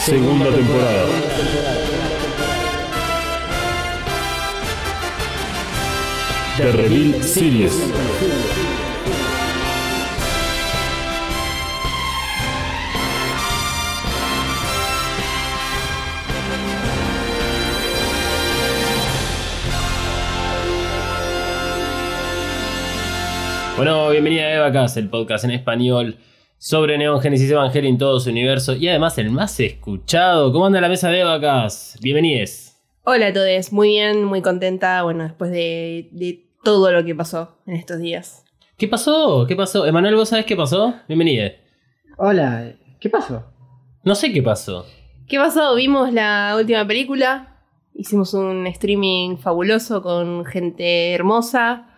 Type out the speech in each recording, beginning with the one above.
Segunda temporada. The Reveal Series. Bueno, bienvenida a Evacast, el podcast en español sobre Neon Genesis Evangelion en todo su universo y además el más escuchado. ¿Cómo anda la mesa de Evacast? Bienvenides. Hola a todos, muy bien, muy contenta, bueno, después de, de todo lo que pasó en estos días. ¿Qué pasó? ¿Qué pasó? Emanuel, ¿vos sabés qué pasó? Bienvenida. Hola, ¿qué pasó? No sé qué pasó. ¿Qué pasó? Vimos la última película, hicimos un streaming fabuloso con gente hermosa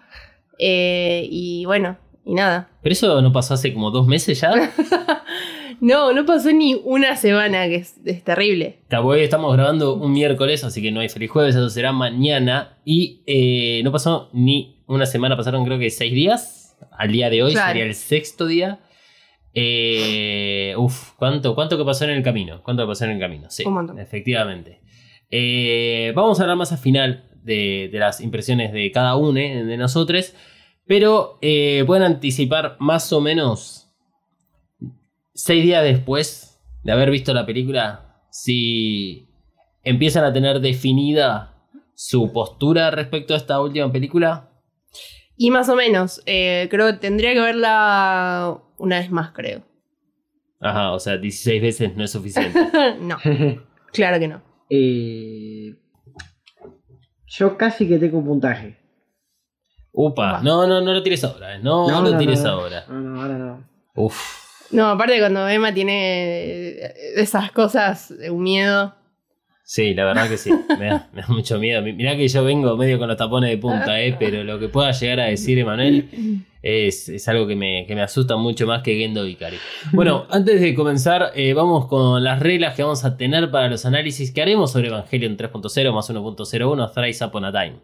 eh, y bueno, y nada. ¿Pero eso no pasó hace como dos meses ya? No, no pasó ni una semana, que es, es terrible. Hoy estamos grabando un miércoles, así que no hay feliz jueves, eso será mañana. Y eh, no pasó ni una semana, pasaron creo que seis días. Al día de hoy Claro. sería el sexto día. Eh, uf, ¿cuánto, ¿cuánto que pasó en el camino? ¿Cuánto que pasó en el camino? Sí, Un montón. efectivamente. Eh, vamos a hablar más al final de, de las impresiones de cada uno eh, de nosotros. Pero eh, pueden anticipar más o menos seis días después de haber visto la película si empiezan a tener definida su postura respecto a esta última película. Y más o menos, eh, creo que tendría que verla una vez más, creo. Ajá, o sea, 16 veces no es suficiente. no, claro que no. Eh, yo casi que tengo un puntaje. Upa, no, no, no lo tires ahora, eh, no, lo tires ahora. No, no, ahora no. Uf. No, aparte cuando Emma tiene eh, esas cosas, eh, un miedo. Sí, la verdad que sí. Me da, me da mucho miedo. Mi- Mirá que yo vengo medio con los tapones de punta, ¿eh? pero lo que pueda llegar a decir Emanuel es, es algo que me, que me asusta mucho más que Gendo Ikari. Bueno, antes de comenzar, eh, vamos con las reglas que vamos a tener para los análisis que haremos sobre Evangelion 3.0 más 1.01 Thrice Upon a Time.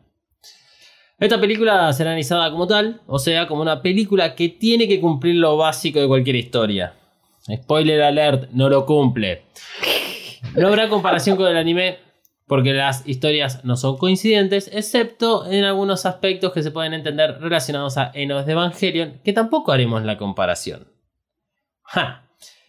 Esta película será analizada como tal, o sea, como una película que tiene que cumplir lo básico de cualquier historia. Spoiler alert, no lo cumple. No habrá comparación con el anime porque las historias no son coincidentes, excepto en algunos aspectos que se pueden entender relacionados a Enos de Evangelion, que tampoco haremos la comparación.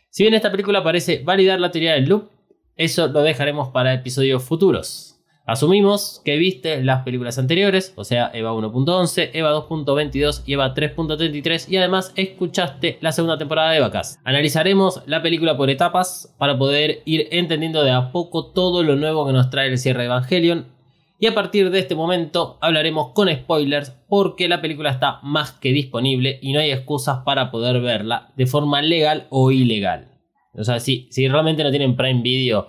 Si bien esta película parece validar la teoría del loop, eso lo dejaremos para episodios futuros. Asumimos que viste las películas anteriores, o sea, Eva 1.11, Eva 2.22 y Eva 3.33, y además escuchaste la segunda temporada de Evacast. Analizaremos la película por etapas para poder ir entendiendo de a poco todo lo nuevo que nos trae el cierre de Evangelion. Y a partir de este momento hablaremos con spoilers porque la película está más que disponible y no hay excusas para poder verla de forma legal o ilegal. O sea, si, si realmente no tienen Prime Video,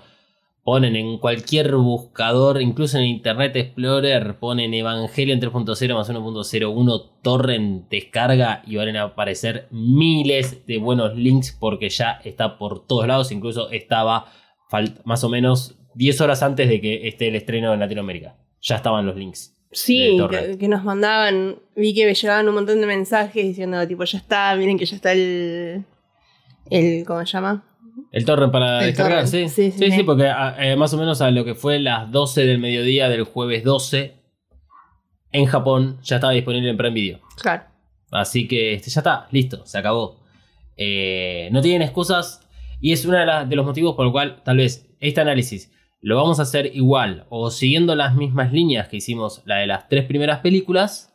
ponen en cualquier buscador, incluso en Internet Explorer, ponen Evangelion 3.0 más 1.01 torrent descarga y van a aparecer miles de buenos links porque ya está por todos lados, incluso estaba más o menos 10 horas antes de que esté el estreno en Latinoamérica. Ya estaban los links. Sí, que, que nos mandaban, vi que me llegaban un montón de mensajes diciendo, tipo, ya está, miren que ya está el... el ¿Cómo se llama? El torrent para El descargar, torrent, sí. sí, sí, sí. porque a- eh, más o menos a lo que fue las 12 del mediodía del jueves 12 en Japón ya estaba disponible en Prime Video. Claro. Así que este, ya está, listo, se acabó. Eh, no tienen excusas y es uno de, de los motivos por el cual tal vez este análisis lo vamos a hacer igual o siguiendo las mismas líneas que hicimos la de las tres primeras películas,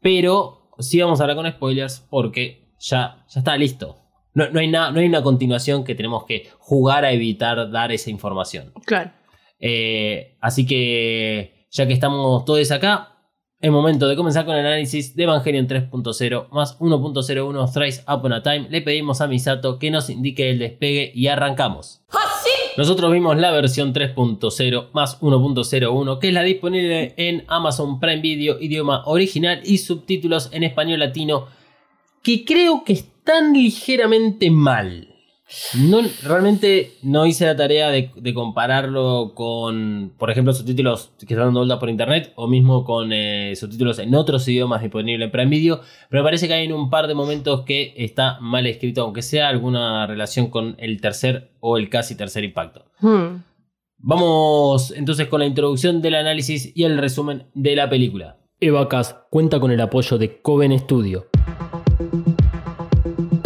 pero sí vamos a hablar con spoilers porque ya, ya está listo. No, no hay nada, no hay una continuación que tenemos que jugar a evitar dar esa información. Claro. Eh, así que, ya que estamos todos acá, es momento de comenzar con el análisis de Evangelion 3.0 más 1.01 Thrice Upon a Time. Le pedimos a Misato que nos indique el despegue y arrancamos. Nosotros vimos la versión 3.0 más 1.01, que es la disponible en Amazon Prime Video, idioma original y subtítulos en español latino, que creo que están ligeramente mal. No, realmente no hice la tarea de, de compararlo con, por ejemplo, subtítulos que están dando vueltas por internet o mismo con eh, subtítulos en otros idiomas disponibles en Prime Video, pero me parece que hay en un par de momentos que está mal escrito, aunque sea alguna relación con el tercer o el casi tercer impacto. Hmm. Vamos entonces con la introducción del análisis y el resumen de la película. Eva Cass cuenta con el apoyo de Coven Studio.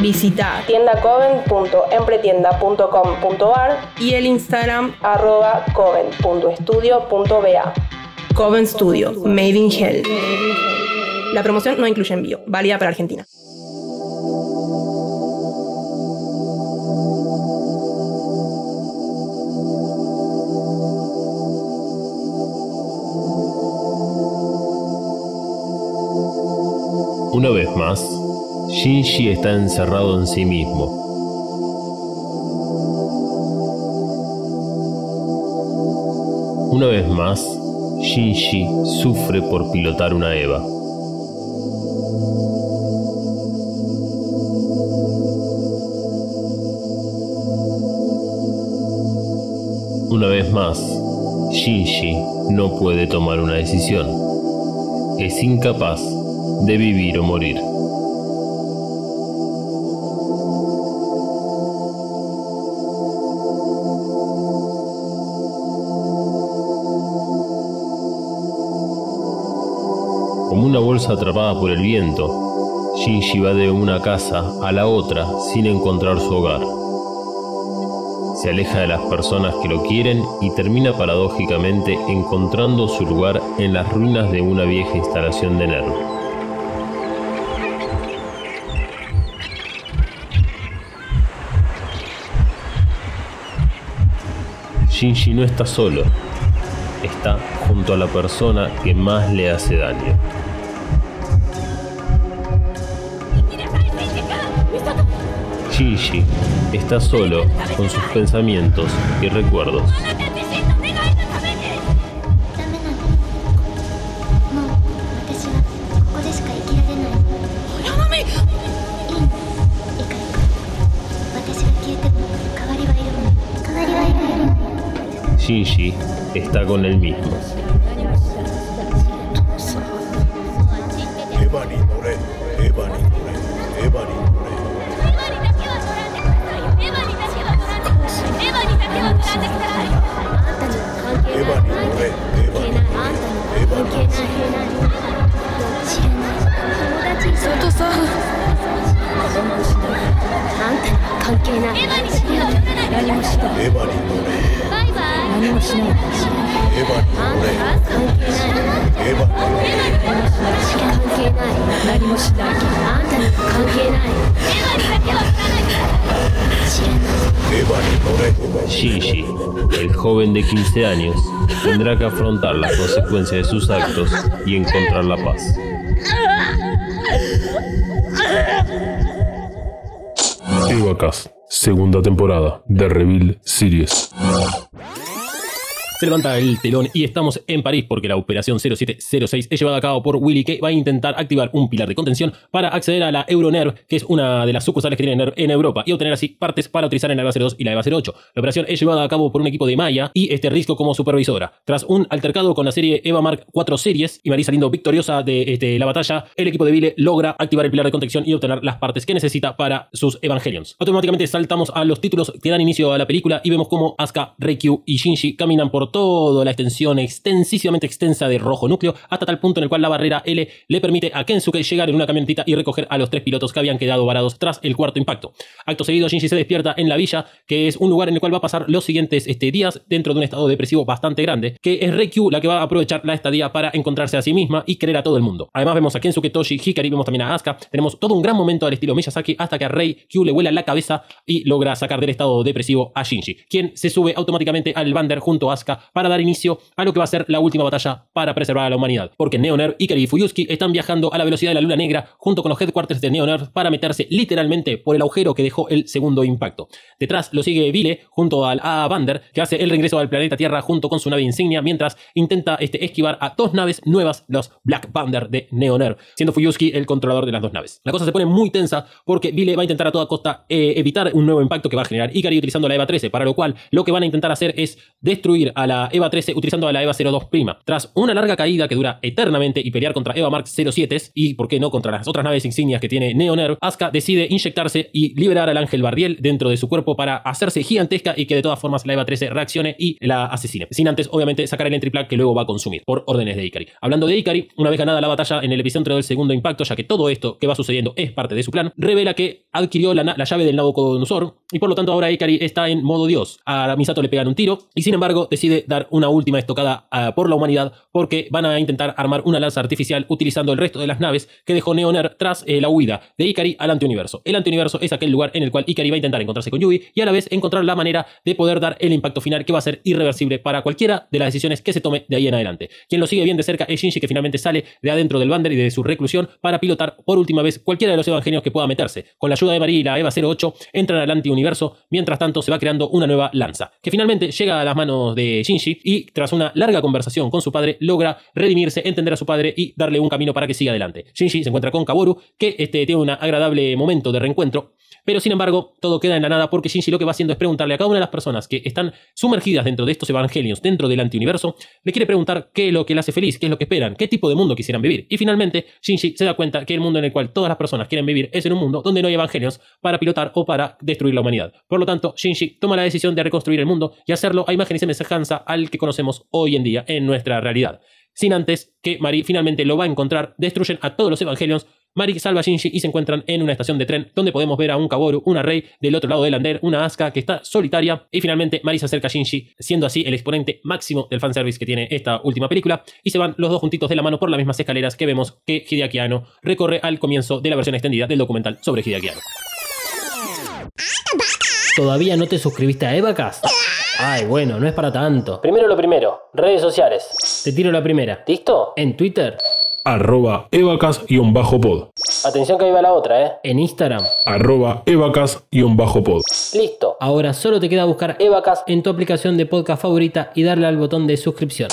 Visita tiendacoven.empretienda.com.ar y el Instagram arroba coven.estudio.ba. Coven Studio, Made in Hell. La promoción no incluye envío, válida para Argentina. Una vez más, Shinji está encerrado en sí mismo. Una vez más, Shinji sufre por pilotar una Eva. Una vez más, Shinji no puede tomar una decisión. Es incapaz de vivir o morir. Una bolsa atrapada por el viento, Shinji va de una casa a la otra sin encontrar su hogar. Se aleja de las personas que lo quieren y termina paradójicamente encontrando su lugar en las ruinas de una vieja instalación de NERV. Shinji no está solo, está junto a la persona que más le hace daño. Luigi está solo con sus pensamientos y recuerdos. Shinji está con él mismo. さあんたには関係ないエヴァにだけは取らない何もしないエヴァに乗れバイバイ何もしないエヴァに乗れあんたは関係ないエヴァに乗れ私が関係ない何もしないあんたには関係ないエヴァにだけは取らない知らないエヴァに乗れ Shinji, el joven de 15 años, tendrá que afrontar las consecuencias de sus actos y encontrar la paz. Segunda temporada de Reveal Series. Se levanta el telón y estamos en París porque la operación 0706 es llevada a cabo por Willy que va a intentar activar un pilar de contención para acceder a la Euronerv, que es una de las sucursales que tiene NERV en Europa, y obtener así partes para utilizar en la EVA 02 y la EVA 08. La operación es llevada a cabo por un equipo de Maya y este Risco como supervisora. Tras un altercado con la serie EVA Mark 4 Series y Marie saliendo victoriosa de este, la batalla, el equipo de Vile logra activar el pilar de contención y obtener las partes que necesita para sus Evangelions. Automáticamente saltamos a los títulos que dan inicio a la película y vemos cómo Asuka, Reikyu y Shinji caminan por toda la extensión extensísimamente extensa de rojo núcleo hasta tal punto en el cual la barrera L le permite a Kensuke llegar en una camionetita y recoger a los tres pilotos que habían quedado varados tras el cuarto impacto. Acto seguido, Shinji se despierta en la villa, que es un lugar en el cual va a pasar los siguientes este, días dentro de un estado depresivo bastante grande, que es Reikyu la que va a aprovechar la estadía para encontrarse a sí misma y querer a todo el mundo. Además vemos a Kensuke, Toshi, Hikari, vemos también a Asuka, tenemos todo un gran momento al estilo Miyazaki hasta que a Rei Q le vuela la cabeza y logra sacar del estado depresivo a Shinji, quien se sube automáticamente al Bander junto a Asuka para dar inicio a lo que va a ser la última batalla para preservar a la humanidad, porque Neoner, Ikari y Fuyusuki están viajando a la velocidad de la luna negra junto con los headquarters de Neoner para meterse literalmente por el agujero que dejó el segundo impacto. Detrás lo sigue Vile junto al A Bander, que hace el regreso al planeta Tierra junto con su nave insignia, mientras intenta este, esquivar a dos naves nuevas, los Black Bander de Neoner, siendo Fuyusuki el controlador de las dos naves. La cosa se pone muy tensa porque Vile va a intentar a toda costa eh, evitar un nuevo impacto que va a generar Ikari utilizando la EVA 13, para lo cual lo que van a intentar hacer es destruir a la EVA 13 utilizando a la EVA 02 prima. Tras una larga caída que dura eternamente y pelear contra EVA Mark 07 y, por qué no, contra las otras naves insignias que tiene Neoner, Asuka decide inyectarse y liberar al ángel Barriel dentro de su cuerpo para hacerse gigantesca y que de todas formas la EVA 13 reaccione y la asesine. Sin antes, obviamente, sacar el entry plug que luego va a consumir por órdenes de Ikari. Hablando de Ikari, una vez ganada la batalla en el epicentro del segundo impacto, ya que todo esto que va sucediendo es parte de su plan, revela que adquirió la, la llave del Nabucodonosor y por lo tanto ahora Ikari está en modo dios. A Misato le pegan un tiro y sin embargo decide dar una última estocada uh, por la humanidad porque van a intentar armar una lanza artificial utilizando el resto de las naves que dejó Neoner tras eh, la huida de Ikari al antiuniverso. El antiuniverso es aquel lugar en el cual Ikari va a intentar encontrarse con Yui y a la vez encontrar la manera de poder dar el impacto final que va a ser irreversible para cualquiera de las decisiones que se tome de ahí en adelante. Quien lo sigue bien de cerca es Shinji que finalmente sale de adentro del Bander y de su reclusión para pilotar por última vez cualquiera de los evangelios que pueda meterse. Con la ayuda de Marie y la EVA 08 entran al antiuniverso, mientras tanto se va creando una nueva lanza, que finalmente llega a las manos de Shinji y tras una larga conversación con su padre logra redimirse, entender a su padre y darle un camino para que siga adelante. Shinji se encuentra con Kaboru, que este, tiene un agradable momento de reencuentro, pero sin embargo todo queda en la nada porque Shinji lo que va haciendo es preguntarle a cada una de las personas que están sumergidas dentro de estos evangelios, dentro del antiuniverso, le quiere preguntar qué es lo que le hace feliz, qué es lo que esperan, qué tipo de mundo quisieran vivir. Y finalmente Shinji se da cuenta que el mundo en el cual todas las personas quieren vivir es en un mundo donde no hay evangelios para pilotar o para destruir la humanidad. Por lo tanto, Shinji toma la decisión de reconstruir el mundo y hacerlo a imagen y semejanza al que conocemos hoy en día en nuestra realidad. Sin antes que Mari finalmente lo va a encontrar, destruyen a todos los evangelios, Mari salva a Shinji y se encuentran en una estación de tren donde podemos ver a un Kaboru, una Rei del otro lado del ander, una Asuka que está solitaria y finalmente Mari se acerca a Shinji, siendo así el exponente máximo del fanservice que tiene esta última película y se van los dos juntitos de la mano por las mismas escaleras que vemos que Hideaki Anno recorre al comienzo de la versión extendida del documental sobre Hideaki Anno. ¿Todavía no te suscribiste a Evacast? Ay, bueno, no es para tanto. Primero lo primero, redes sociales. Te tiro la primera. ¿Listo? En Twitter. Arroba evacas-pod. Atención que ahí va la otra, ¿eh? En Instagram. Arroba evacas-pod. Listo. Ahora solo te queda buscar Evacast en tu aplicación de podcast favorita y darle al botón de suscripción.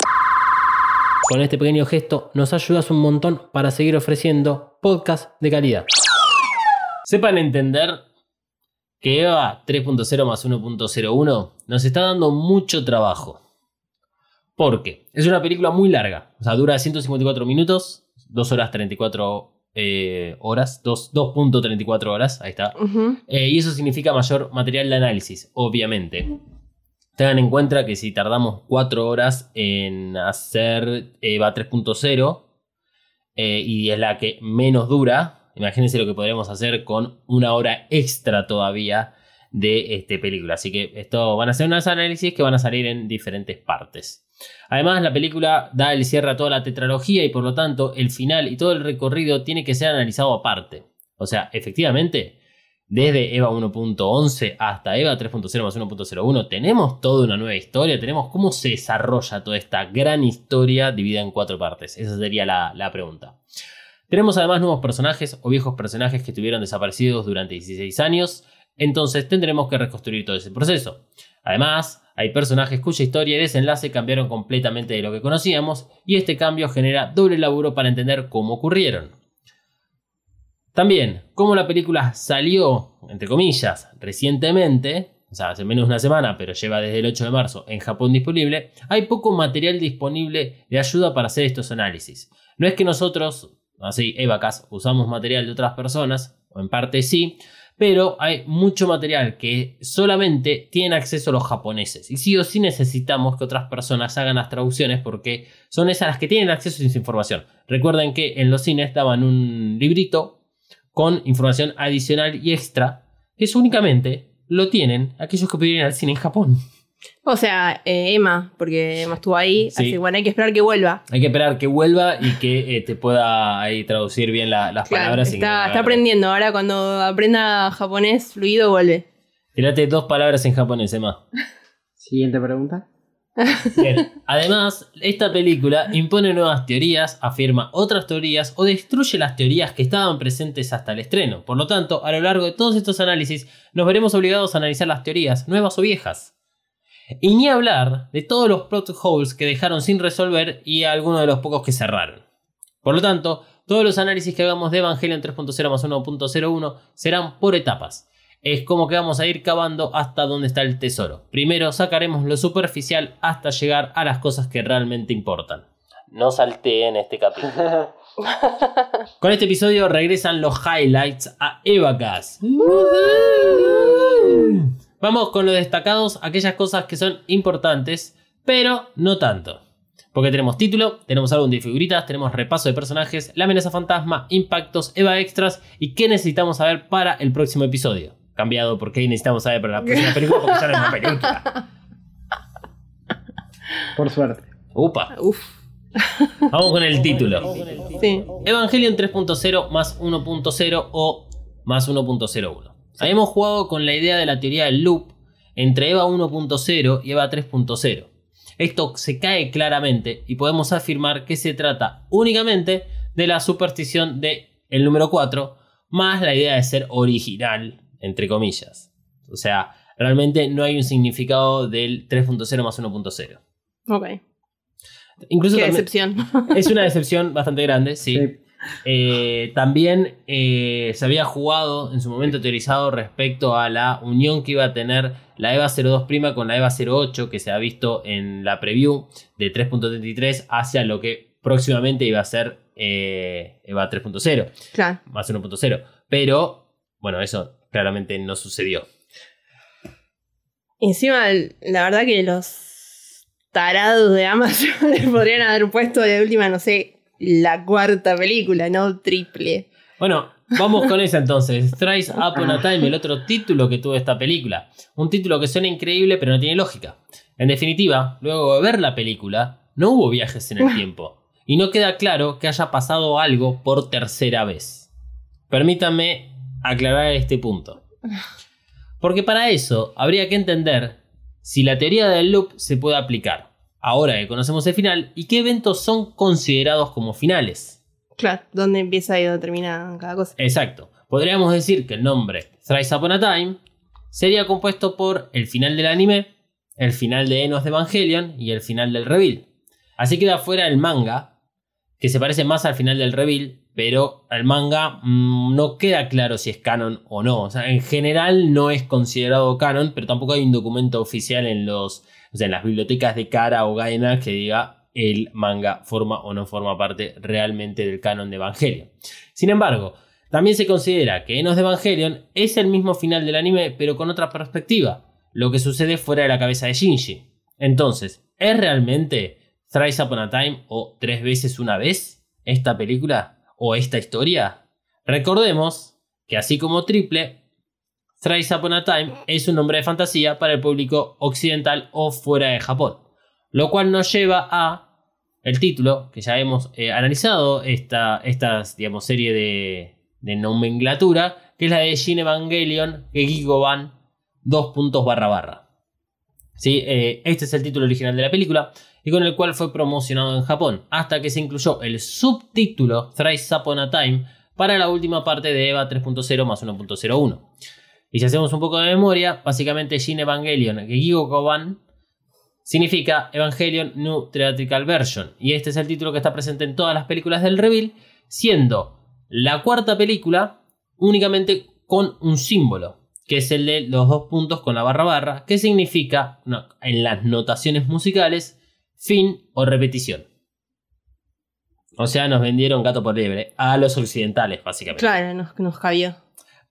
Con este pequeño gesto nos ayudas un montón para seguir ofreciendo podcast de calidad. Sepan entender que EVA 3.0 más 1.01 nos está dando mucho trabajo. Porque es una película muy larga. O sea, dura 154 minutos, 2 horas 34 eh, horas, 2.34 horas, ahí está. Eh, y eso significa mayor material de análisis, obviamente. Tengan en cuenta que si tardamos 4 horas en hacer EVA 3.0 eh, y es la que menos dura, imagínense lo que podríamos hacer con una hora extra todavía de este película. Así que esto van a ser unos análisis que van a salir en diferentes partes. Además, la película da el cierre a toda la tetralogía y por lo tanto el final y todo el recorrido tiene que ser analizado aparte. O sea, efectivamente, desde EVA 1.11 hasta EVA 3.0 más 1.01 tenemos toda una nueva historia, tenemos cómo se desarrolla toda esta gran historia dividida en cuatro partes. Esa sería la, la pregunta. Tenemos además nuevos personajes o viejos personajes que estuvieron desaparecidos durante 16 años, entonces tendremos que reconstruir todo ese proceso. Además, hay personajes cuya historia y desenlace cambiaron completamente de lo que conocíamos y este cambio genera doble laburo para entender cómo ocurrieron. También, como la película salió, entre comillas, recientemente, o sea, hace menos de una semana, pero lleva desde el 8 de marzo en Japón disponible, hay poco material disponible de ayuda para hacer estos análisis. No es que nosotros, así, Evacas, usamos material de otras personas, o en parte sí, pero hay mucho material que solamente tienen acceso los japoneses. Y sí o sí necesitamos que otras personas hagan las traducciones porque son esas las que tienen acceso a esa información. Recuerden que en los cines daban un librito con información adicional y extra que eso únicamente lo tienen aquellos que pidieron al cine en Japón. O sea, eh, Emma, porque Emma estuvo ahí, Sí. así que bueno, hay que esperar que vuelva. Hay que esperar que vuelva y que eh, te pueda ahí traducir bien la- las Claro, palabras. que está, está aprendiendo. Ahora cuando aprenda japonés fluido, vuelve. Tirate dos palabras en japonés, Emma. Siguiente pregunta. Bien. Además, esta película impone nuevas teorías, afirma otras teorías o destruye las teorías que estaban presentes hasta el estreno. Por lo tanto, a lo largo de todos estos análisis, nos veremos obligados a analizar las teorías, nuevas o viejas. Y ni hablar de todos los plot holes que dejaron sin resolver y algunos de los pocos que cerraron. Por lo tanto, todos los análisis que hagamos de Evangelion 3.0 más 1.01 serán por etapas. Es como que vamos a ir cavando hasta donde está el tesoro. Primero sacaremos lo superficial hasta llegar a las cosas que realmente importan. No salté en este capítulo. Con este episodio regresan los highlights a Evacas. Vamos con los destacados, aquellas cosas que son importantes, pero no tanto. Porque tenemos título, tenemos álbum de figuritas, tenemos repaso de personajes, la amenaza fantasma, impactos, Eva extras y qué necesitamos saber para el próximo episodio. Cambiado por qué necesitamos saber para la próxima película porque ya no es una película. Por suerte. Upa. Uf, Vamos con el título. sí. Evangelion 3.0 más 1.0 o más 1.01. Habíamos jugado con la idea de la teoría del loop entre EVA 1.0 y EVA 3.0. Esto se cae claramente y podemos afirmar que se trata únicamente de la superstición de el número 4 más la idea de ser original, entre comillas. O sea, realmente no hay un significado del 3.0 más 1.0. Ok. Incluso Qué también- decepción. es una decepción bastante grande, sí. Sí. Eh, también eh, se había jugado en su momento teorizado respecto a la unión que iba a tener la EVA 02' con la EVA 08 que se ha visto en la preview de 3.33 hacia lo que próximamente iba a ser eh, EVA 3.0 Claro. más 1.0. Pero, bueno, eso claramente no sucedió. Encima, la verdad que los tarados de Amazon le podrían haber puesto de última, no sé, la cuarta película, no triple. Bueno, vamos con esa entonces. Thrice Upon a Time, el otro título que tuvo esta película. Un título que suena increíble pero no tiene lógica. En definitiva, luego de ver la película, no hubo viajes en el tiempo. Y no queda claro que haya pasado algo por tercera vez. Permítanme aclarar este punto. Porque para eso habría que entender si la teoría del loop se puede aplicar. Ahora que conocemos el final y qué eventos son considerados como finales. Claro, dónde empieza y dónde termina cada cosa. Exacto. Podríamos decir que el nombre Thrice Upon a Time sería compuesto por el final del anime, el final de Enos de Evangelion y el final del Reveal. Así queda fuera el manga, que se parece más al final del Reveal, pero el manga mm, no queda claro si es canon o no. O sea, en general no es considerado canon, pero tampoco hay un documento oficial en los, o sea, en las bibliotecas de Kara o Gainax que diga el manga forma o no forma parte realmente del canon de Evangelion. Sin embargo, también se considera que Enos de Evangelion es el mismo final del anime, pero con otra perspectiva, lo que sucede fuera de la cabeza de Shinji. Entonces, ¿es realmente Thrice Upon a Time o Tres veces una vez esta película o esta historia? Recordemos que así como Triple, Thrice Upon a Time es un nombre de fantasía para el público occidental o fuera de Japón, lo cual nos lleva a el título, que ya hemos eh, analizado, esta, esta digamos, serie de, de nomenclatura, que es la de Shin Evangelion Gekigoban 2 puntos barra barra. ¿Sí? Eh, este es el título original de la película y con el cual fue promocionado en Japón, hasta que se incluyó el subtítulo Thrice Upon a Time para la última parte de EVA 3.0 más 1.01. Y si hacemos un poco de memoria, básicamente Shin Evangelion Gekigoban significa Evangelion New Theatrical Version. Y este es el título que está presente en todas las películas del Reveal, siendo la cuarta película únicamente con un símbolo, que es el de los dos puntos con la barra barra, que significa en las notaciones musicales fin o repetición. O sea, nos vendieron gato por liebre a los occidentales, básicamente. Claro, nos, nos cabió.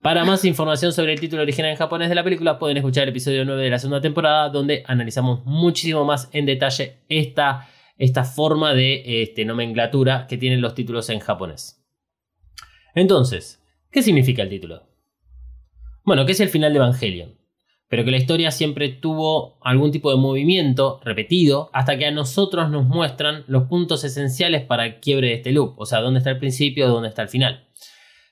Para más información sobre el título original en japonés de la película, pueden escuchar el episodio 9 de la segunda temporada, donde analizamos muchísimo más en detalle esta, esta forma de este, nomenclatura que tienen los títulos en japonés. Entonces, ¿qué significa el título? Bueno, que es el final de Evangelion, pero que la historia siempre tuvo algún tipo de movimiento repetido hasta que a nosotros nos muestran los puntos esenciales para el quiebre de este loop, o sea, dónde está el principio, dónde está el final.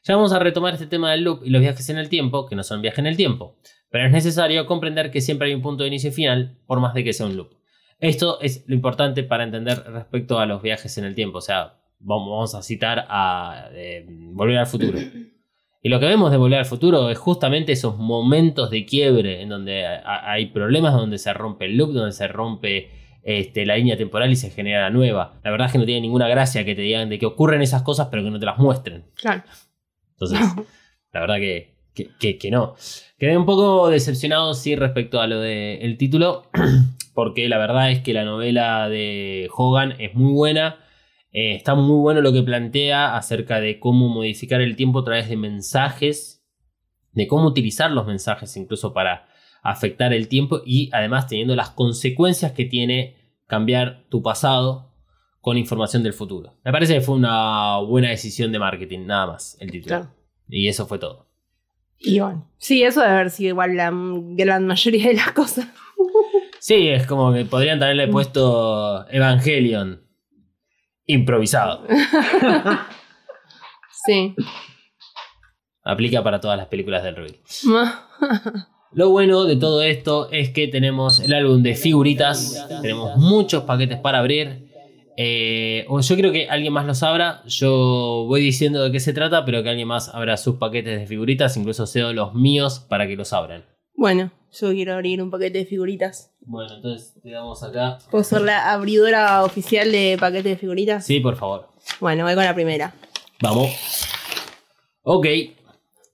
Ya vamos a retomar este tema del loop y los viajes en el tiempo, que no son viajes en el tiempo, pero es necesario comprender que siempre hay un punto de inicio y final, por más de que sea un loop. Esto es lo importante para entender respecto a los viajes en el tiempo, o sea, vamos a citar a eh, Volver al Futuro. Y lo que vemos de Volver al Futuro es justamente esos momentos de quiebre en donde hay problemas, donde se rompe el loop, donde se rompe este, la línea temporal y se genera la nueva. La verdad es que no tiene ninguna gracia que te digan de que ocurren esas cosas pero que no te las muestren. Claro. Entonces, la verdad que, que, que, no. Quedé un poco decepcionado, sí, respecto a lo del título, porque la verdad es que la novela de Hogan es muy buena. Eh, está muy bueno lo que plantea acerca de cómo modificar el tiempo a través de mensajes, de cómo utilizar los mensajes incluso para afectar el tiempo y además teniendo las consecuencias que tiene cambiar tu pasado con información del futuro. Me parece que fue una buena decisión de marketing, nada más, el título. Claro. Y eso fue todo. Y bueno. Sí, eso debe haber sido igual la gran mayoría de las cosas. Sí, es como que podrían haberle puesto Evangelion improvisado. sí. Aplica para todas las películas del Ruby. Lo bueno de todo esto es que tenemos el álbum de figuritas, tenemos muchos paquetes para abrir. Eh, o yo creo que alguien más lo sabrá. Yo voy diciendo de qué se trata, pero que alguien más abra sus paquetes de figuritas. Incluso cedo los míos para que los abran. Bueno, yo quiero abrir un paquete de figuritas. Bueno, entonces te damos acá. ¿Puedo ser la abridora oficial de paquete de figuritas? Sí, por favor. Bueno, voy con la primera. Vamos. Ok.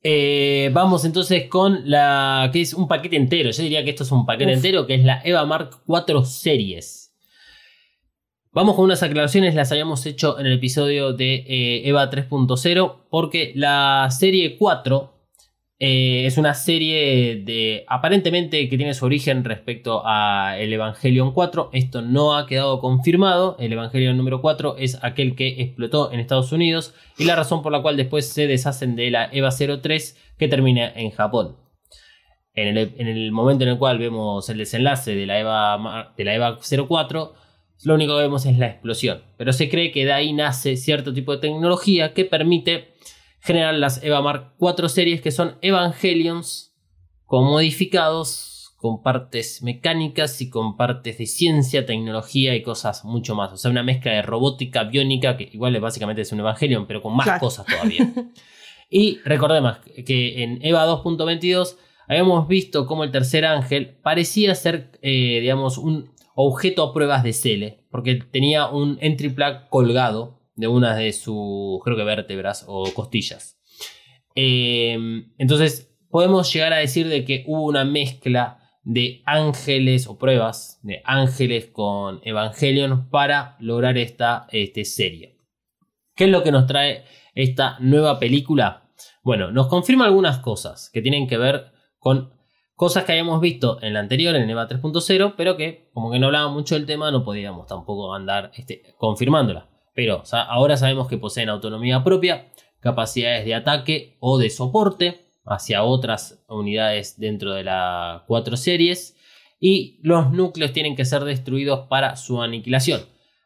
Eh, vamos entonces con la. que es un paquete entero. Yo diría que esto es un paquete Uf. entero, que es la Eva Mark 4 Series. Vamos con unas aclaraciones, las habíamos hecho en el episodio de eh, Eva 3.0, porque la serie 4 eh, es una serie de aparentemente que tiene su origen respecto a el Evangelion 4. Esto no ha quedado confirmado. El Evangelion número 4 es aquel que explotó en Estados Unidos y la razón por la cual después se deshacen de la Eva 03 que termina en Japón. En el, en el momento en el cual vemos el desenlace de la Eva, de la Eva 04, lo único que vemos es la explosión. Pero se cree que de ahí nace cierto tipo de tecnología que permite generar las Eva Mark 4 series que son Evangelions con modificados, con partes mecánicas y con partes de ciencia, tecnología y cosas mucho más. O sea, una mezcla de robótica, biónica, que igual es básicamente es un Evangelion, pero con más Claro. cosas todavía. y recordemos que en Eva 2.22 habíamos visto cómo el tercer ángel parecía ser, eh, digamos, un objeto a pruebas de Cele, porque tenía un entry plug colgado de una de sus, creo que vértebras o costillas. Eh, entonces, podemos llegar a decir de que hubo una mezcla de ángeles o pruebas de ángeles con Evangelion para lograr esta este, serie. ¿Qué es lo que nos trae esta nueva película? Bueno, nos confirma algunas cosas que tienen que ver con cosas que habíamos visto en la anterior, en EVA 3.0, pero que como que no hablaba mucho del tema, no podíamos tampoco andar este, confirmándola. Pero ahora sabemos que poseen autonomía propia, capacidades de ataque o de soporte hacia otras unidades dentro de la 4 series y los núcleos tienen que ser destruidos para su aniquilación.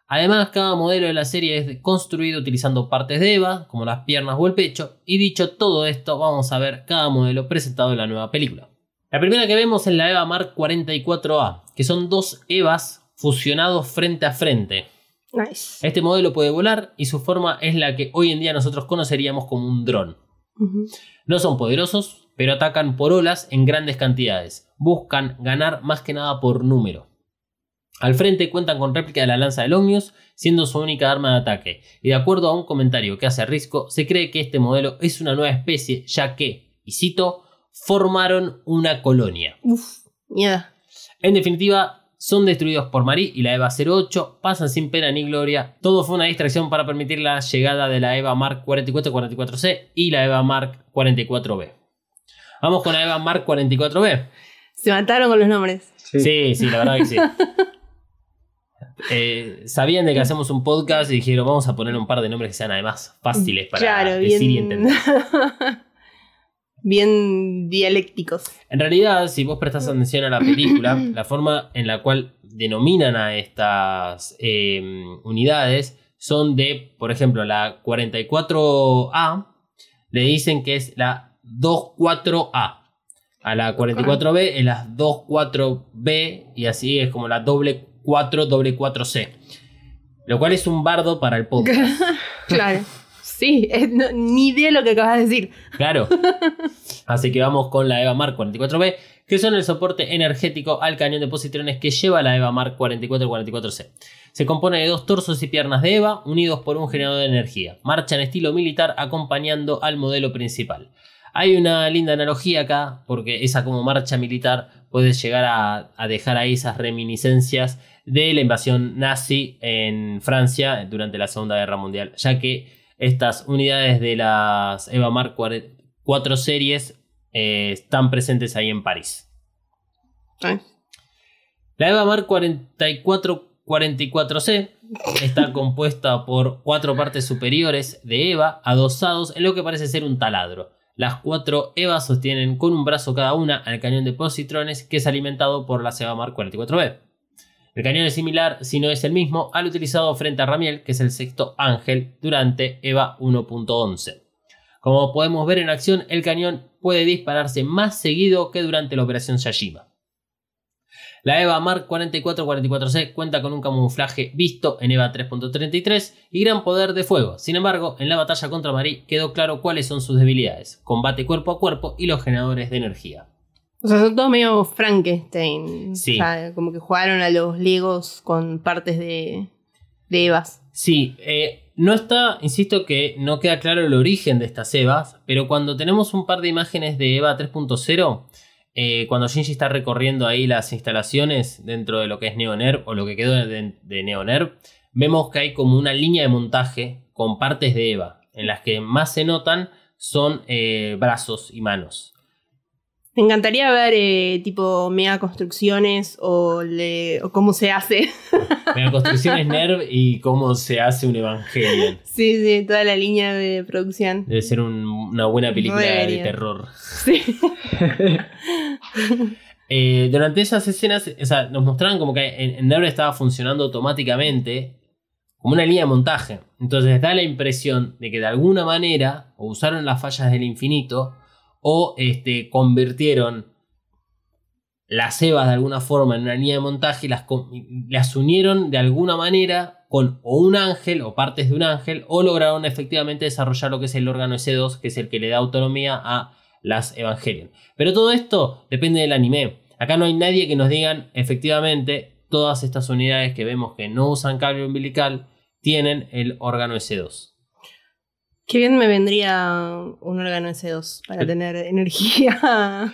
Además, cada modelo de la serie es construido utilizando partes de EVA, como las piernas o el pecho, y dicho todo esto, vamos a ver cada modelo presentado en la nueva película. La primera que vemos es la EVA Mark 44A, que son dos EVAs fusionados frente a frente. Nice. Este modelo puede volar y su forma es la que hoy en día nosotros conoceríamos como un dron. No son poderosos, pero atacan por olas en grandes cantidades. Buscan ganar más que nada por número. Al frente cuentan con réplica de la lanza de Omnius, siendo su única arma de ataque. Y de acuerdo a un comentario que hace Risco, se cree que este modelo es una nueva especie, ya que, y cito, formaron una colonia. Uf, miedo. En definitiva, son destruidos por Marie y la EVA 08, pasan sin pena ni gloria. Todo fue una distracción para permitir la llegada de la EVA Mark 4444C y la EVA Mark 44B. Vamos con la Eva Mark 44B. Se mataron con los nombres. Sí, sí, la verdad que sí. Eh, sabían de que hacemos un podcast y dijeron vamos a poner un par de nombres que sean además fáciles para claro, decir y entender. bien dialécticos. En realidad, si vos prestas atención a la película, la forma en la cual denominan a estas eh, unidades son de, por ejemplo, la 44A, le dicen que es la 24A. A la 44B es la 24B y así es como la doble 4, doble 4C. Lo cual es un bardo para el podcast. Claro. Sí, es- no- ni idea de lo que acabas de decir. Claro. Así que vamos con la EVA Mark 44B, que son el soporte energético al cañón de positrones que lleva la EVA Mark 44-44C. Se compone de dos torsos y piernas de EVA unidos por un generador de energía. Marcha en estilo militar acompañando al modelo principal. Hay una linda analogía acá, porque esa como marcha militar puede llegar a, a dejar ahí esas reminiscencias de la invasión nazi en Francia durante la Segunda Guerra Mundial, ya que estas unidades de las EVA Mark 4 series eh, están presentes ahí en París. La EVA Mark 44-44C está compuesta por cuatro partes superiores de EVA adosados en lo que parece ser un taladro. Las cuatro EVA sostienen con un brazo cada una al cañón de positrones que es alimentado por la EVA Mark 44B. El cañón es similar, si no es el mismo, al utilizado frente a Ramiel, que es el sexto Ángel, durante EVA 1.11. Como podemos ver en acción, el cañón puede dispararse más seguido que durante la operación Yashima. La EVA Mark 4444C cuenta con un camuflaje visto en EVA 3.33 y gran poder de fuego. Sin embargo, en la batalla contra Marie quedó claro cuáles son sus debilidades: combate cuerpo a cuerpo y los generadores de energía. O sea, son todos medio Frankenstein. Sí. O sea, como que jugaron a los Legos con partes de, de Evas. Sí, eh, no está, insisto que no queda claro el origen de estas EVAs, pero cuando tenemos un par de imágenes de EVA 3.0, eh, cuando Shinji está recorriendo ahí las instalaciones dentro de lo que es Neonerv o lo que quedó de, de Neonerv, vemos que hay como una línea de montaje con partes de EVA, en las que más se notan son eh, brazos y manos. Me encantaría ver eh, tipo mega construcciones o, le- o cómo se hace. La construcción es Nerv y cómo se hace un Evangelion. sí, sí, toda la línea de producción. Debe ser un- una buena película de terror. Sí. Eh, durante esas escenas, o sea, nos mostraron como que en, en Nerv estaba funcionando automáticamente como una línea de montaje. Entonces da la impresión de que de alguna manera o usaron las fallas del infinito o este, convirtieron las cebas de alguna forma en una línea de montaje y las, las unieron de alguna manera con o un ángel o partes de un ángel o lograron efectivamente desarrollar lo que es el órgano S2 que es el que le da autonomía a las Evangelion. Pero todo esto depende del anime. Acá no hay nadie que nos digan efectivamente todas estas unidades que vemos que no usan cable umbilical tienen el órgano S2. Qué bien me vendría un órgano S2 para tener energía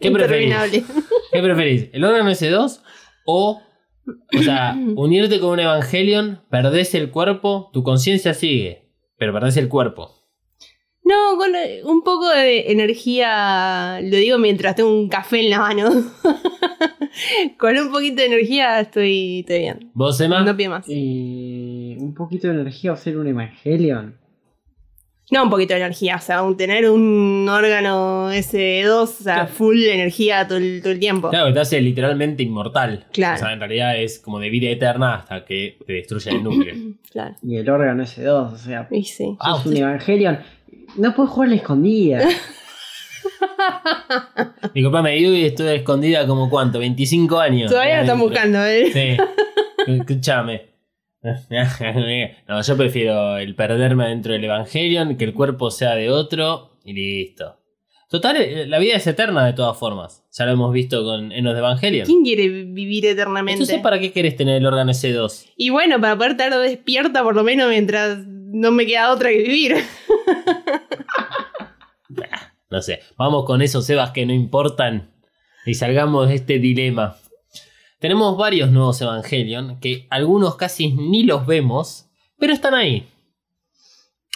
¿Qué preferís? interminable. ¿Qué preferís? ¿El órgano S2 o, o sea, unirte con un Evangelion, perdés el cuerpo, tu conciencia sigue, pero perdés el cuerpo? No, con eh, un poco de energía, lo digo mientras tengo un café en la mano. con un poquito de energía estoy, estoy bien. ¿Vos, Emma? No pido más. Un poquito de energía o ser un Evangelion. No, un poquito de energía, o sea, un- tener un órgano S2, o sea, Claro. full energía todo el, todo el tiempo. Claro, que te hace literalmente inmortal. Claro. O sea, en realidad es como de vida eterna hasta que te destruye el núcleo. Claro. Y el órgano S2, o sea, Y sí. Ah, sos un Evangelion. No puedes jugar la escondida. Disculpame, yo estuve escondida como cuánto, 25 años. Todavía lo están buscando, ¿eh? Sí. Escúchame. No, yo prefiero el perderme dentro del Evangelion, que el cuerpo sea de otro y listo. Total, eh, la vida es eterna de todas formas. Ya lo hemos visto con Enos de Evangelion. ¿Quién quiere vivir eternamente? Entonces, ¿para qué querés tener el órgano S2? Y bueno, para poder estar despierta por lo menos mientras no me queda otra que vivir. No sé, vamos con esos Evas que no importan y salgamos de este dilema. Tenemos varios nuevos Evangelion que algunos casi ni los vemos, pero están ahí.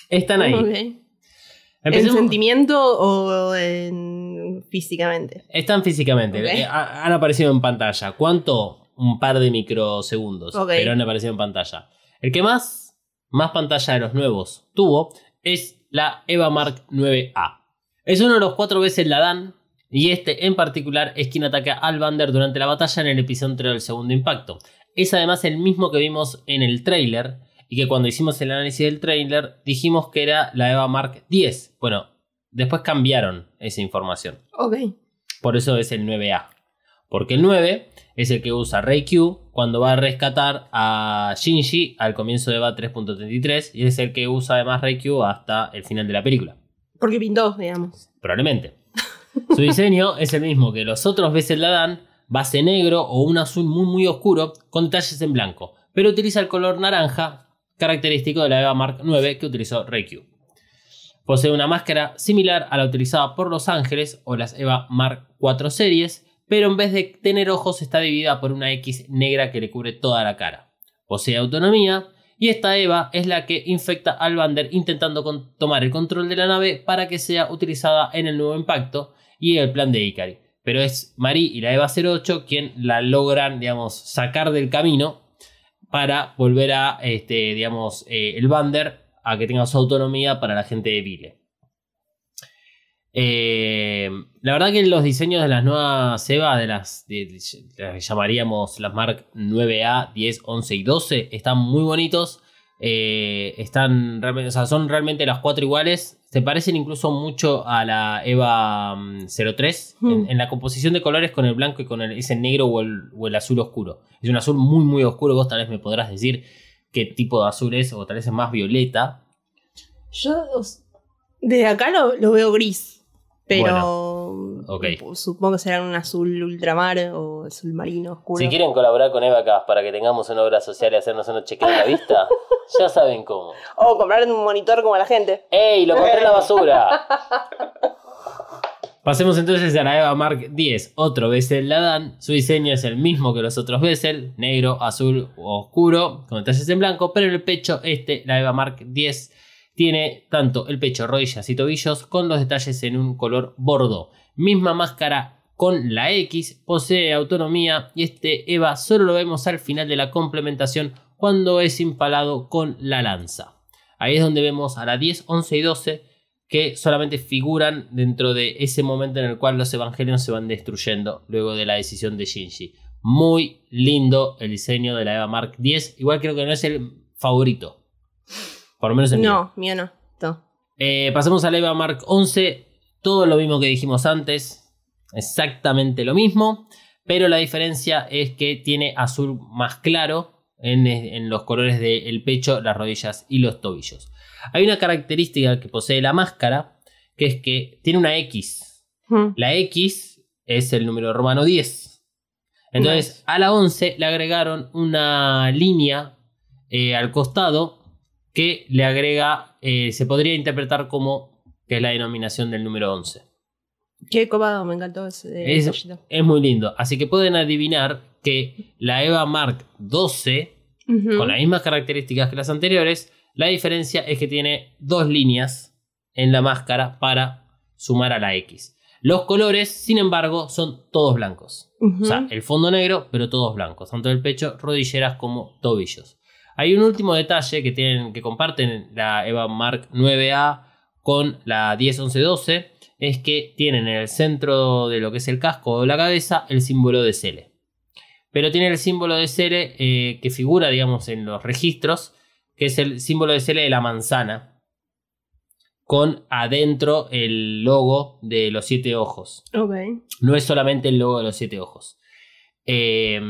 Están ahí. Ok. ¿En Empecemos- sentimiento o en físicamente. Están físicamente, eh, ha- han aparecido en pantalla. ¿Cuánto? Un par de microsegundos, pero han aparecido en pantalla. El que más, más pantalla de los nuevos tuvo es la Eva Mark 9A. Es uno de los cuatro veces la dan, y este en particular es quien ataca al Bander durante la batalla en el epicentro del segundo impacto. Es además el mismo que vimos en el trailer, y que cuando hicimos el análisis del trailer dijimos que era la Eva Mark 10. Bueno, después cambiaron esa información. Ok. Por eso es el 9A. Porque el 9 es el que usa Reikyu cuando va a rescatar a Shinji al comienzo de EVA 3.33 y es el que usa además Reikyu hasta el final de la película. Porque pintó, digamos. Probablemente. Su diseño es el mismo que los otros veces la dan, base negro o un azul muy muy oscuro con detalles en blanco, pero utiliza el color naranja característico de la EVA Mark 9 que utilizó Reikyu. Posee una máscara similar a la utilizada por Los Ángeles o las EVA Mark 4 series, pero en vez de tener ojos está dividida por una X negra que le cubre toda la cara. Posee autonomía y esta Eva es la que infecta al Bander intentando tomar el control de la nave para que sea utilizada en el nuevo impacto y el plan de Ikari. Pero es Mari y la Eva 08 quien la logran, digamos, sacar del camino para volver a, este, digamos, eh, el Bander a que tenga su autonomía para la gente de Vile. Eh, la verdad que los diseños de las nuevas EVA, de las, de- llamaríamos las Mark 9A, 10, 11 y 12, están muy bonitos. Eh, están realmente, o sea, son realmente las cuatro iguales. Se parecen incluso mucho a la EVA mm, 03 en, Hmm. en la composición de colores con el blanco y con el, ese negro o el, o el azul oscuro. Es un azul muy, muy oscuro. Vos tal vez me podrás decir qué tipo de azul es, o tal vez es más violeta. Yo desde acá lo, lo veo gris. Pero ok. supongo que será un azul ultramar o azul marino oscuro. Si quieren colaborar con Evacas para que tengamos una obra social y hacernos unos chequeos en la vista, ya saben cómo. O comprar un monitor como la gente. ¡Ey! ¡Lo encontré en la basura! Pasemos entonces a la Eva Mark 10. Otro Bessel la dan. Su diseño es el mismo que los otros Bessel: negro, azul o oscuro, con detalles en blanco. Pero en el pecho, este, la Eva Mark 10, tiene tanto el pecho, rodillas y tobillos con los detalles en un color bordo. Misma máscara con la X, posee autonomía y este Eva solo lo vemos al final de la complementación cuando es impalado con la lanza. Ahí es donde vemos a la 10, 11 y 12 que solamente figuran dentro de ese momento en el cual los evangelios se van destruyendo luego de la decisión de Shinji. Muy lindo el diseño de la Eva Mark 10. Igual creo que no es el favorito. Por lo menos mío. No, mío no. no. Eh, pasamos a la Eva Mark 11. Todo lo mismo que dijimos antes. Exactamente lo mismo. Pero la diferencia es que tiene azul más claro en, en los colores del pecho, las rodillas y los tobillos. Hay una característica que posee la máscara, que es que tiene una X. Hmm. La X es el número romano 10. Entonces, a la 11 le agregaron una línea eh, al costado que le agrega, eh, se podría interpretar como que es la denominación del número 11. Qué copado, me encantó ese Es, detallito. es muy lindo. Así que pueden adivinar que la Eva Mark 12, Ujú. con las mismas características que las anteriores, la diferencia es que tiene dos líneas en la máscara para sumar a la X. Los colores, sin embargo, son todos blancos. O sea, el fondo negro, pero todos blancos, tanto el pecho, rodilleras como tobillos. Hay un último detalle que tienen que comparten la Eva Mark 9A con la 10 11 12 es que tienen en el centro de lo que es el casco o la cabeza el símbolo de Cele. Pero tiene el símbolo de Cele eh, que figura, digamos, en los registros, que es el símbolo de Cele de la manzana, con adentro el logo de los siete ojos. No es solamente el logo de los siete ojos. Eh,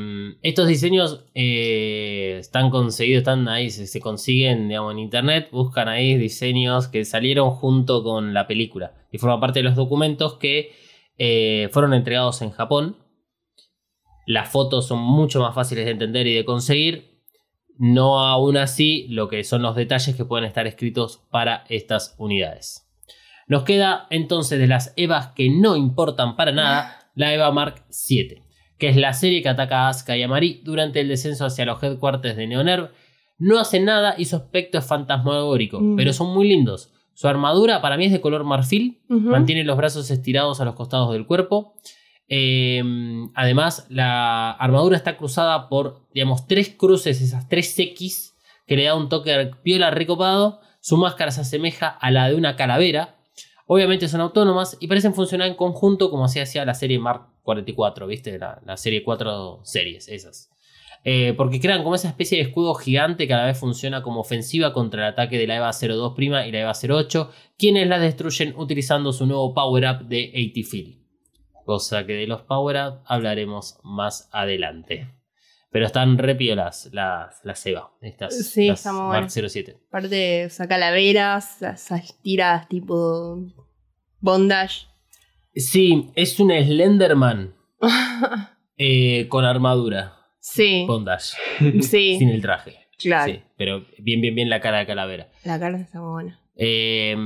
estos diseños eh, están conseguidos, están ahí, se, consiguen digamos, en internet, buscan ahí diseños que salieron junto con la película y forman parte de los documentos que eh, fueron entregados en Japón. Las fotos son mucho más fáciles de entender y de conseguir. No aún así lo que son los detalles que pueden estar escritos para estas unidades. Nos queda entonces de las EVAs que no importan para nada, la EVA Mark 7 que es la serie que ataca a Asuka y a Mari durante el descenso hacia los headquarters de Neonerv. No hacen nada y su aspecto es fantasmagórico, Mm. pero son muy lindos. Su armadura para mí es de color marfil, mantiene los brazos estirados a los costados del cuerpo. Eh, además, la armadura está cruzada por, digamos, tres cruces, esas tres X, que le da un toque piola recopado. Su máscara se asemeja a la de una calavera. Obviamente son autónomas y parecen funcionar en conjunto como así hacía la serie Mark 44, ¿viste? La, la serie 4 series, esas. Eh, porque crean como esa especie de escudo gigante que a la vez funciona como ofensiva contra el ataque de la EVA 02' y la EVA 08, quienes las destruyen utilizando su nuevo power-up de 80 Feel. Cosa que de los power-up hablaremos más adelante. Pero están re piolas las, las EVA, estas Sí, las está muy Mark bueno. 07. Aparte, saca calaveras, esas tiras tipo bondage. Sí, es un Slenderman eh, con armadura. sí, Bondage. sí, Sin el traje. claro. Sí, pero bien, bien, bien la cara de calavera. La carta está muy buena. Eh,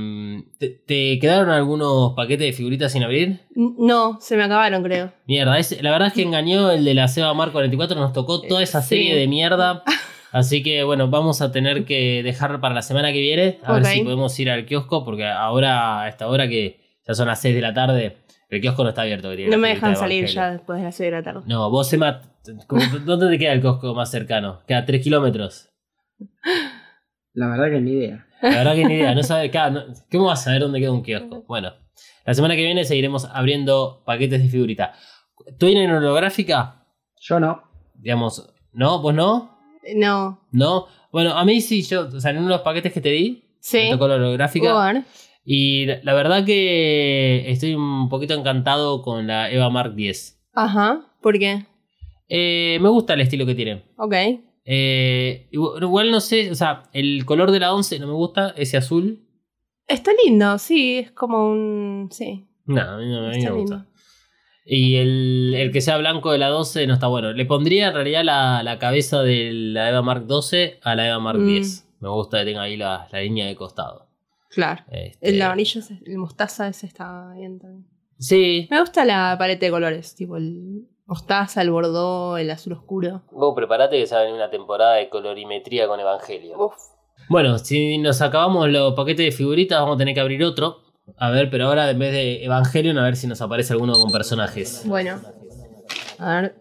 ¿te, te quedaron algunos paquetes de figuritas sin abrir? No, se me acabaron, creo. Mierda, es- la verdad es que engañó el de la Seba Mar 44, nos tocó toda esa Sí. serie de mierda. Así que bueno, vamos a tener que dejar para la semana que viene, a ver si podemos ir al kiosco, porque ahora, a esta hora que ya son las 6 de la tarde, el kiosco no está abierto. No me dejan de salir ya después de las 6 de la tarde. No, vos, Emma, ¿cómo- ¿dónde te queda el kiosco más cercano? Queda 3 kilómetros. La verdad que ni idea. La verdad que ni idea, no sabe, claro, no- ¿cómo vas a saber dónde queda un kiosco? Bueno, la semana que viene seguiremos abriendo paquetes de figurita. ¿Tú en holográfica? Yo no. Digamos, ¿no? ¿Vos no? No, ¿No? Bueno, a mí sí, yo, o sea, en uno de los paquetes que te di, me sí. tocó la holográfica. Bueno, Y la, la verdad que estoy un poquito encantado con la Eva Mark 10. Ajá, ¿por qué? Eh, me gusta el estilo que tiene. Ok. Eh, igual no sé, o sea, el color de la 11 no me gusta, ese azul. Está lindo, sí, es como un... Sí, No, a mí no, a mí me gusta. Y el, el que sea blanco de la 12 no está bueno. Le pondría en realidad la, la cabeza de la Eva Mark 12 a la Eva Mark Mm. 10. Me gusta que tenga ahí la, la línea de costado. Claro. Este, El amarillo, el mostaza ese está bien también. Sí. Me gusta la paleta de colores, tipo el mostaza, el bordó, el azul oscuro. Vos preparate que se va a venir una temporada de colorimetría con Evangelio. Uf. Bueno, si nos acabamos los paquetes de figuritas, vamos a tener que abrir otro. A ver, pero ahora en vez de Evangelion, a ver si nos aparece alguno con personajes. Bueno. A ver.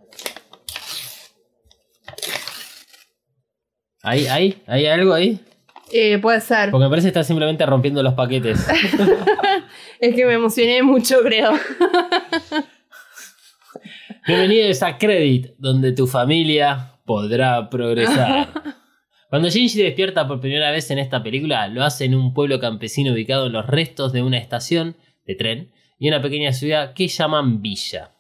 ¿Hay, hay, ¿Hay algo ahí? Eh, puede ser. Porque me parece que está simplemente rompiendo los paquetes. Es que me emocioné mucho, creo. Bienvenidos a Credit, donde tu familia podrá progresar. Cuando Shinji despierta por primera vez en esta película, lo hace en un pueblo campesino ubicado en los restos de una estación de tren y una pequeña ciudad que llaman Villa.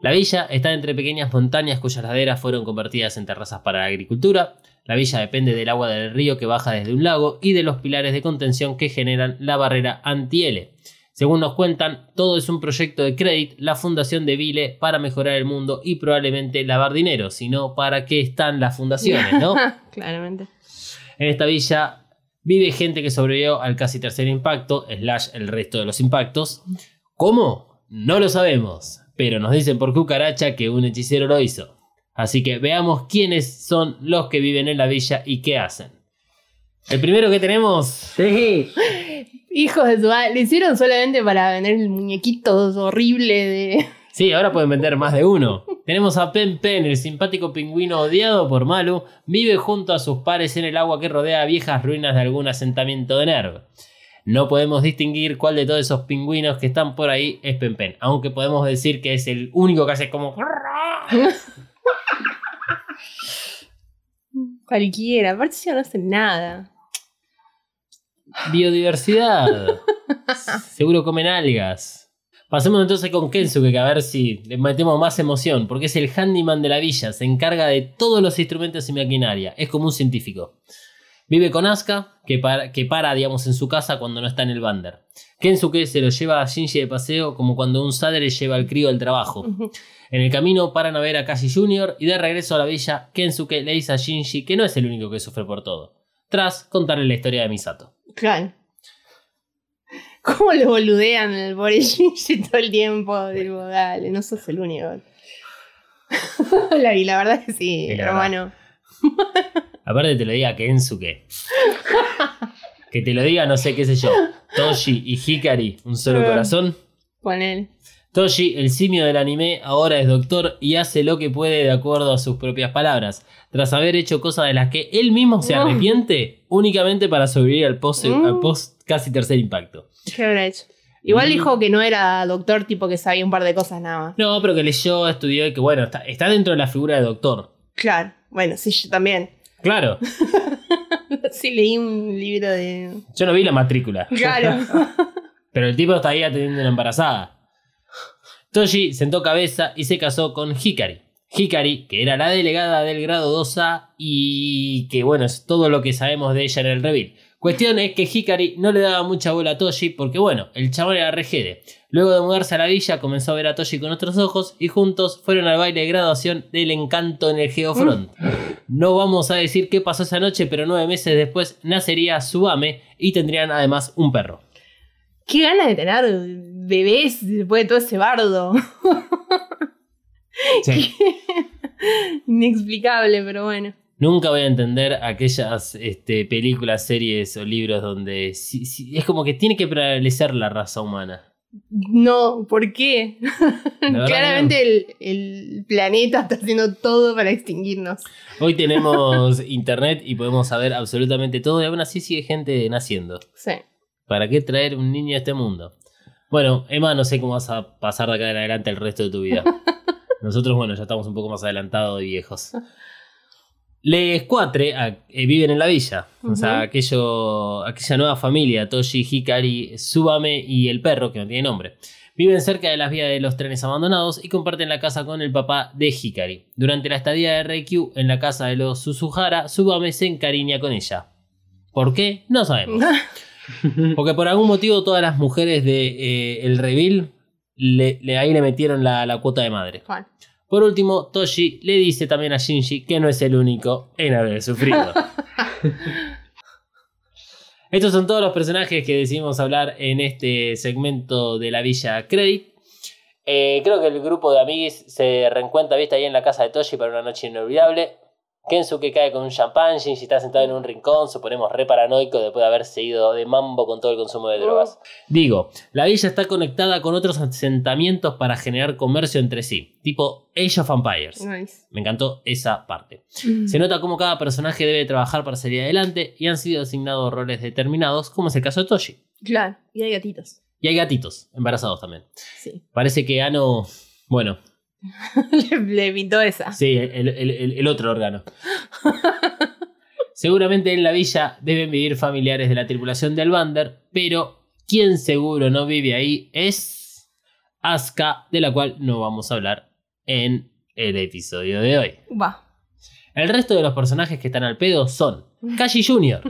La villa está entre pequeñas montañas cuyas laderas fueron convertidas en terrazas para la agricultura. La villa depende del agua del río que baja desde un lago y de los pilares de contención que generan la barrera anti-L. Según nos cuentan, todo es un proyecto de Credit, la fundación de Vile para mejorar el mundo y probablemente lavar dinero, sino para qué están las fundaciones, ¿no? Claramente. En esta villa vive gente que sobrevivió al casi tercer impacto, slash el resto de los impactos. ¿Cómo? No lo sabemos, pero nos dicen por cucaracha que un hechicero lo hizo. Así que veamos quiénes son los que viven en la villa y qué hacen. El primero que tenemos... Sí. Hijos de su madre. Lo hicieron solamente para vender el muñequito horrible de. Sí, ahora pueden vender más de uno. Tenemos a Pen Pen, el simpático pingüino odiado por Malu, vive junto a sus pares en el agua que rodea viejas ruinas de algún asentamiento de Nerv. No podemos distinguir cuál de todos esos pingüinos que están por ahí es Pen Pen, aunque podemos decir que es el único que hace como... Cualquiera. Aparte, ya no hacen nada. Biodiversidad. Seguro comen algas. Pasemos entonces con Kensuke, que a ver si le metemos más emoción, porque es el handyman de la villa, se encarga de todos los instrumentos y maquinaria, es como un científico. Vive con Asuka, que para, que para, digamos, en su casa cuando no está en el bander. Kensuke se lo lleva a Shinji de paseo como cuando un sadre lleva al crío al trabajo. En el camino paran a ver a Kashi Jr. y de regreso a la villa, Kensuke le dice a Shinji que no es el único que sufre por todo. Tras contarle la historia de Misato. Claro. ¿Cómo le boludean pobre Shinji todo el tiempo? Digo, dale, no sos el único. La- y la verdad es que sí, la hermano. Aparte te lo diga Kensuke. Que te lo diga, no sé qué sé yo. Toshi y Hikari, un solo corazón. Ponele. Toshi, el simio del anime, ahora es doctor y hace lo que puede de acuerdo a sus propias palabras, tras haber hecho cosas de las que él mismo se Mm. arrepiente únicamente para sobrevivir al post, Mm. al post casi tercer impacto. ¿Qué habrá hecho? Igual dijo que no era doctor, tipo que sabía un par de cosas nada más. No, pero que leyó, estudió y que bueno, está, está dentro de la figura de doctor. Claro. Bueno, sí, yo también. Claro, sí, leí un libro de. yo no vi la matrícula, Claro. pero el tipo está ahí atendiendo una embarazada. Toshi sentó cabeza y se casó con Hikari. Hikari, que era la delegada del grado 2A y que bueno, es todo lo que sabemos de ella en el reveal. Cuestión es que Hikari no le daba mucha bola a Toshi porque bueno, el chabón era regede. Luego de mudarse a la villa comenzó a ver a Toshi con otros ojos y juntos fueron al baile de graduación del encanto en el Geofront. No vamos a decir qué pasó esa noche, pero nueve meses después nacería Subame y tendrían además un perro. Qué gana de tener bebés después de todo ese bardo. Sí. Inexplicable, pero bueno. Nunca voy a entender aquellas este, películas, series o libros donde es como que tiene que prevalecer la raza humana. No, ¿por qué? Claramente el, el planeta está haciendo todo para extinguirnos. Hoy tenemos internet y podemos saber absolutamente todo y aún así sigue gente naciendo. Sí. ¿Para qué traer un niño a este mundo? Bueno, Emma, no sé cómo vas a pasar de acá en adelante el resto de tu vida. Nosotros, bueno, ya estamos un poco más adelantados y viejos. Les cuatre a- eh, viven en la villa. O sea, aquello, aquella nueva familia, Toshi, Hikari, Subame y el perro, que no tiene nombre. Viven cerca de las vías de los trenes abandonados y comparten la casa con el papá de Hikari. Durante la estadía de Reikyu en la casa de los Suzuhara, Subame se encariña con ella. ¿Por qué? No sabemos. Porque por algún motivo todas las mujeres de eh, el reveal le, le- ahí le metieron la, la cuota de madre. Por último, Toshi le dice también a Shinji que no es el único en haber sufrido. Estos son todos los personajes que decidimos hablar en este segmento de la Villa Credit. Eh, creo que el grupo de amiguis se reencuentra, viste, ahí en la casa de Toshi para una noche inolvidable. Kensuke cae con un champán, Shinji está sentado en un rincón, suponemos re paranoico después de haberse ido de mambo con todo el consumo de drogas. Digo, la villa está conectada con otros asentamientos para generar comercio entre sí, tipo Age of Empires. Nice. Me encantó esa parte. Se nota cómo cada personaje debe trabajar para salir adelante y han sido asignados roles determinados, como es el caso de Toshi. Claro. Y hay gatitos. Y hay gatitos, embarazados también. Sí. Parece que Ano, bueno, le, le pintó esa. sí, el, el- el- el otro órgano. Seguramente en la villa deben vivir familiares de la tripulación del Bander, pero quien seguro no vive ahí es Asuka, de la cual no vamos a hablar en el episodio de hoy. Va. El resto de los personajes que están al pedo son Kashi Jr.,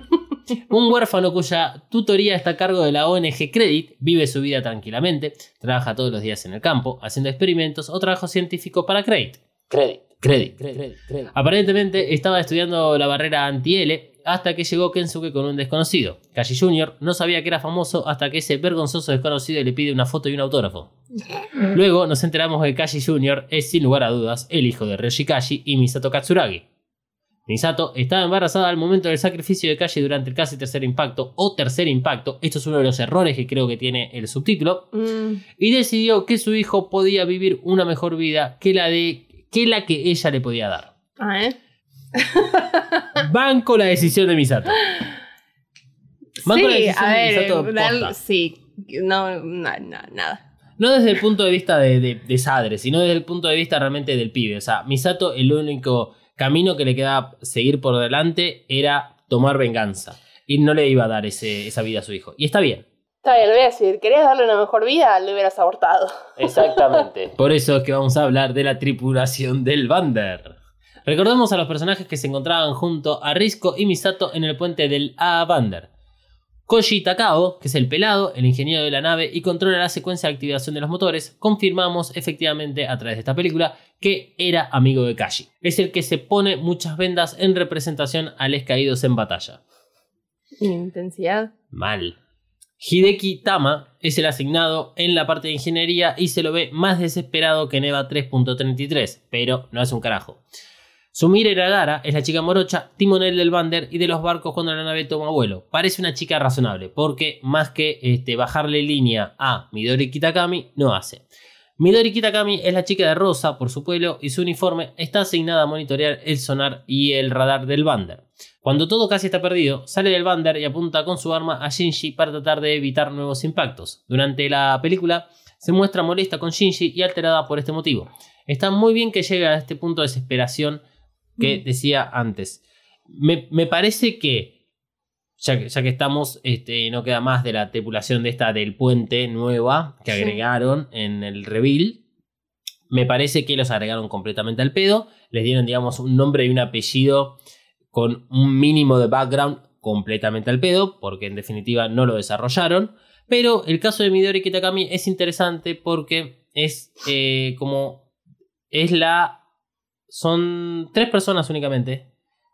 un huérfano cuya tutoría está a cargo de la ONG Credit, vive su vida tranquilamente, trabaja todos los días en el campo, haciendo experimentos o trabajo científico para Credit. Credit, Credit, Credit, Credit. Aparentemente estaba estudiando la barrera anti-L hasta que llegó Kensuke con un desconocido. Kashi Jr. no sabía que era famoso hasta que ese vergonzoso desconocido le pide una foto y un autógrafo. Luego nos enteramos que Kashi Jr. es sin lugar a dudas el hijo de Ryoshi Kashi y Misato Katsuragi. Misato estaba embarazada al momento del sacrificio de Kashi durante el casi tercer impacto o tercer impacto, esto es uno de los errores que creo que tiene el subtítulo, Mm, y decidió que su hijo podía vivir una mejor vida que la, de, que, la que ella le podía dar. Ah, ¿eh? Banco la decisión de Misato. Banco la sí, decisión a de ver, Misato dar- posta. sí. No, no, no, nada. No desde el punto de vista de, de, de Sadre, sino desde el punto de vista realmente del pibe. O sea, Misato, el único camino que le quedaba seguir por delante era tomar venganza. Y no le iba a dar ese- esa vida a su hijo. Y está bien. Está bien, lo voy a decir. ¿Querías darle una mejor vida? Lo hubieras abortado. Exactamente. Por eso es que vamos a hablar de la tripulación del Bander. Recordemos a los personajes que se encontraban junto a Risco y Misato en el puente del A Bander. Koji Takao, que es el pelado, el ingeniero de la nave y controla la secuencia de activación de los motores, confirmamos efectivamente a través de esta película que era amigo de Kashi. Es el que se pone muchas vendas en representación a les caídos en batalla. Intensidad. Mal. Hideki Tama es el asignado en la parte de ingeniería y se lo ve más desesperado que en EVA 3.33, pero no es un carajo. Sumire Iragara es la chica morocha, timonel del bander y de los barcos cuando la nave toma vuelo. Parece una chica razonable, porque más que este, bajarle línea a Midori Kitakami, no hace. Midori Kitakami es la chica de rosa por su pueblo y su uniforme está asignada a monitorear el sonar y el radar del bander. Cuando todo casi está perdido, sale del bander y apunta con su arma a Shinji para tratar de evitar nuevos impactos. Durante la película se muestra molesta con Shinji y alterada por este motivo. Está muy bien que llegue a este punto de desesperación que decía antes. Me, me parece que ya, que, ya que estamos, este, no queda más de la tripulación de esta del puente nueva que Sí. agregaron en el reveal. Me parece que los agregaron completamente al pedo. Les dieron, digamos, un nombre y un apellido con un mínimo de background completamente al pedo, porque en definitiva no lo desarrollaron. Pero el caso de Midori Kitakami es interesante porque es eh, como. Es la. Son tres personas únicamente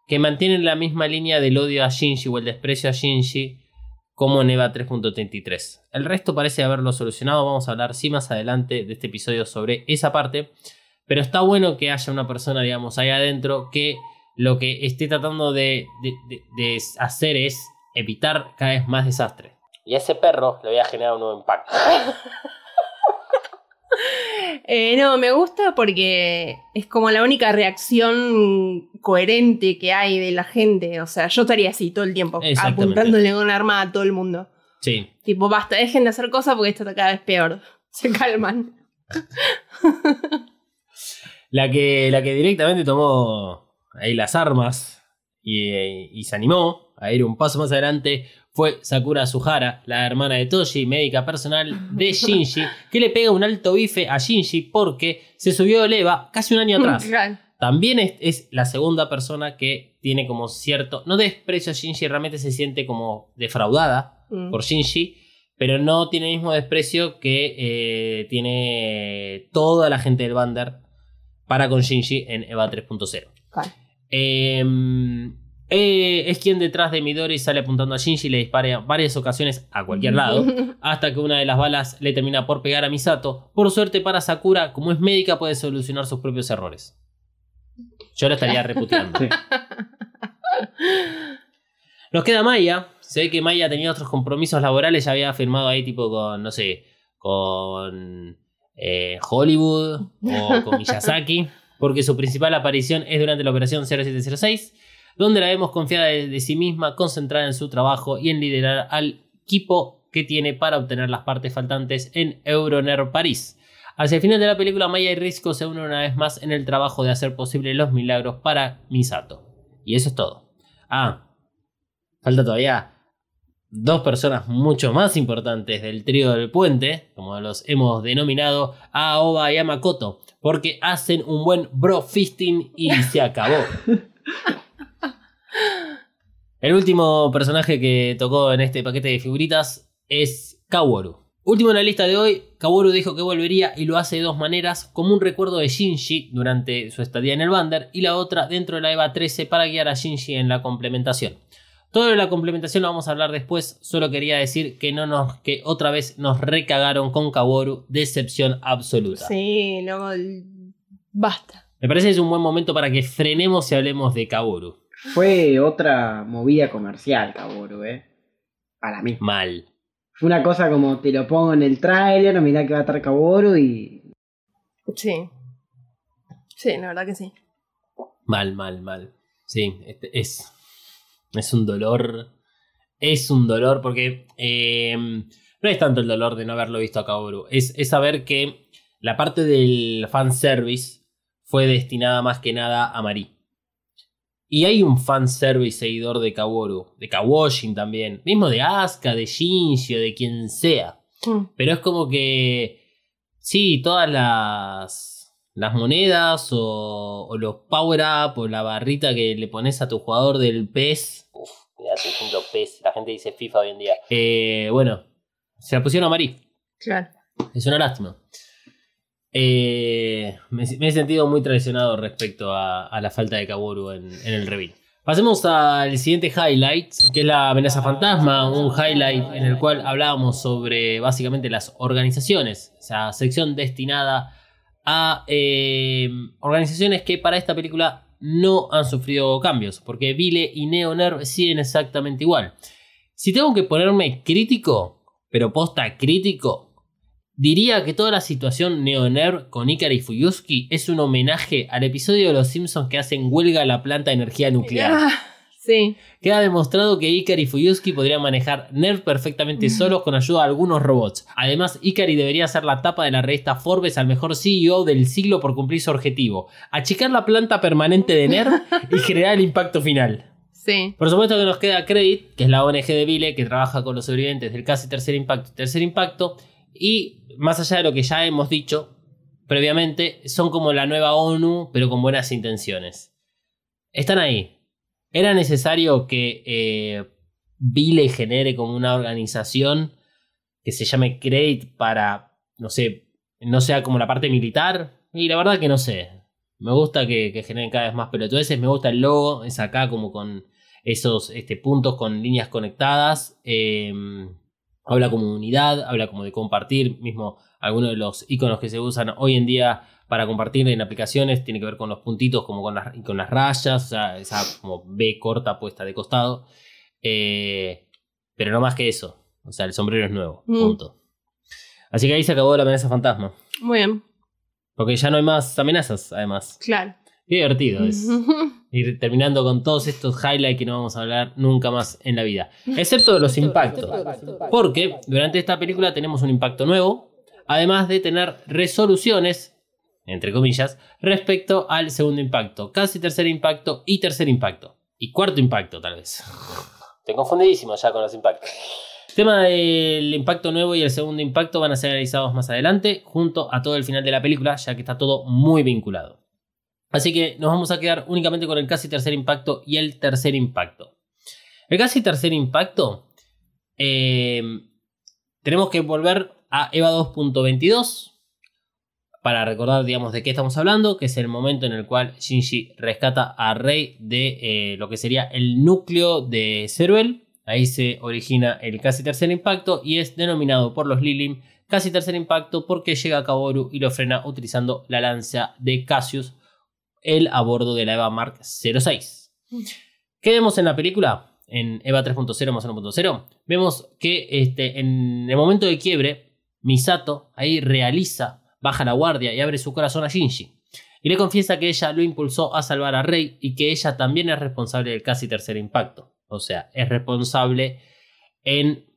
que mantienen la misma línea del odio a Shinji o el desprecio a Shinji como en EVA 3.33. El resto parece haberlo solucionado. Vamos a hablar sí más adelante de este episodio sobre esa parte. Pero está bueno que haya una persona, digamos, ahí adentro que lo que esté tratando de, de- de- de hacer es evitar cada vez más desastre. Y a ese perro le voy a generar un nuevo impacto. Eh, no, me gusta porque es como la única reacción coherente que hay de la gente. O sea, yo estaría así todo el tiempo, apuntándole con un arma a todo el mundo. Sí, Tipo, basta, dejen de hacer cosas porque esto está cada vez peor. Se calman. La que, la que directamente tomó ahí las armas y, eh, y se animó a ir un paso más adelante fue Sakura Suhara, la hermana de Toshi, médica personal de Shinji, que le pega un alto bife a Shinji porque se subió el EVA casi un año atrás. También es, es la segunda persona que tiene como cierto, no desprecio a Shinji, realmente se siente como defraudada Mm. por Shinji, pero no tiene el mismo desprecio que eh, tiene toda la gente del Bander para con Shinji en EVA 3.0. Claro. Eh, eh, es quien detrás de Midori sale apuntando a Shinji y le dispara en varias ocasiones a cualquier lado, hasta que una de las balas le termina por pegar a Misato. Por suerte para Sakura, como es médica, puede solucionar sus propios errores. Yo lo estaría reputeando. Sí. Nos queda Maya. Se ve que Maya tenía otros compromisos laborales. Ya había firmado ahí, tipo, con, no sé, con eh, Hollywood o con Miyazaki. Porque su principal aparición es durante la operación 0706, donde la vemos confiada de, sí misma, concentrada en su trabajo y en liderar al equipo que tiene para obtener las partes faltantes en Euroner París. Hacia el final de la película, Maya y Risco se unen una vez más en el trabajo de hacer posible los milagros para Misato. Y eso es todo. Ah, falta todavía dos personas mucho más importantes del trío del puente, como los hemos denominado, Aoba y a Makoto, porque hacen un buen bro fisting y se acabó. El último personaje que tocó en este paquete de figuritas es Kaworu. Último en la lista de hoy, Kaworu dijo que volvería y lo hace de dos maneras, como un recuerdo de Shinji durante su estadía en el Bander y la otra dentro de la EVA 13 para guiar a Shinji en la complementación. Todo de la complementación lo vamos a hablar después, solo quería decir que no nos que otra vez nos recagaron con Kaworu, decepción absoluta. Sí, el- Basta. Me parece que es un buen momento para que frenemos y hablemos de Kaworu. Fue otra movida comercial, Kaworu, ¿eh? Para mí. Mal. Fue una cosa como te lo pongo en el tráiler, mirá que va a estar Kaworu y. Sí. Sí, la verdad que sí. Mal, mal, mal. Sí, este es. Es un dolor. Es un dolor porque. eh, no es tanto el dolor de no haberlo visto a Kaworu. Es, es saber que la parte del fanservice fue destinada más que nada a Mari. Y hay un fanservice seguidor de Kaworu. De Kawoshin también. Mismo de Asuka, de Shinji o de quien sea. Mm. Pero es como que. Sí, todas las. Las monedas o, o los power up o la barrita que le pones a tu jugador del PES. Uf, mira, estoy diciendo PES. La gente dice FIFA hoy en día. Eh, bueno, se la pusieron a Mari. Claro. Es una lástima. Eh, me, he sentido muy traicionado respecto a, la falta de Kaworu en, el reveal. Pasemos al siguiente highlight, que es la amenaza fantasma, un highlight en el cual hablábamos sobre básicamente las organizaciones, esa sección destinada a eh, organizaciones que para esta película no han sufrido cambios, porque Vile y Neonerv siguen exactamente igual. Si tengo que ponerme crítico, pero posta crítico, diría que toda la situación Neonerv con Ikari y Fuyuski es un homenaje al episodio de Los Simpsons que hacen huelga a la planta de energía nuclear. Ah, sí. Queda demostrado que Ikari y Fuyuski podrían manejar Nerv perfectamente solos con ayuda de algunos robots. Además, Ikari debería ser la tapa de la revista Forbes al mejor CEO del siglo por cumplir su objetivo: achicar la planta permanente de Nerv y generar el impacto final. Sí. Por supuesto que nos queda Credit, que es la ONG de Vile que trabaja con los sobrevivientes del casi tercer impacto y tercer impacto. Y más allá de lo que ya hemos dicho previamente, son como la nueva ONU, pero con buenas intenciones. Están ahí, ¿Era necesario que eh, Vile genere como una organización que se llame Credit para, no sé, no sea como la parte militar? Y la verdad que no sé. Me gusta que, generen cada vez más pelotudeces. Me gusta el logo. Es acá como con esos este, puntos con líneas conectadas. Eh, habla como de unidad, habla como de compartir. Mismo algunos de los iconos que se usan hoy en día para compartir en aplicaciones tiene que ver con los puntitos, como con las, con las rayas, o sea, esa como B corta puesta de costado. Eh, pero no más que eso. O sea, el sombrero es nuevo. Mm. Punto. Así que ahí se acabó la amenaza fantasma. Muy bien. Porque ya no hay más amenazas, además. Claro. Qué divertido es. Ir terminando con todos estos highlights que no vamos a hablar nunca más en la vida. Excepto de los impactos. Porque durante esta película tenemos un impacto nuevo. Además de tener resoluciones, entre comillas, respecto al segundo impacto. Casi tercer impacto y tercer impacto. Y cuarto impacto, tal vez. Estoy confundidísimo ya con los impactos. El tema del impacto nuevo y el segundo impacto van a ser analizados más adelante, junto a todo el final de la película, ya que está todo muy vinculado. Así que nos vamos a quedar únicamente con el casi tercer impacto y el tercer impacto. El casi tercer impacto, eh, tenemos que volver a EVA 2.22 para recordar, digamos, de qué estamos hablando, que es el momento en el cual Shinji rescata a Rei de eh, lo que sería el núcleo de Ceruel. Ahí se origina el casi tercer impacto y es denominado por los Lilim casi tercer impacto porque llega a Kaworu y lo frena utilizando la lanza de Cassius, él a bordo de la EVA Mark 06. ¿Qué vemos en la película? En EVA 3.0 más 1.0, vemos que este, en el momento de quiebre, Misato ahí realiza, baja la guardia y abre su corazón a Shinji. Y le confiesa que ella lo impulsó a salvar a Rei y que ella también es responsable del casi tercer impacto. O sea, es responsable en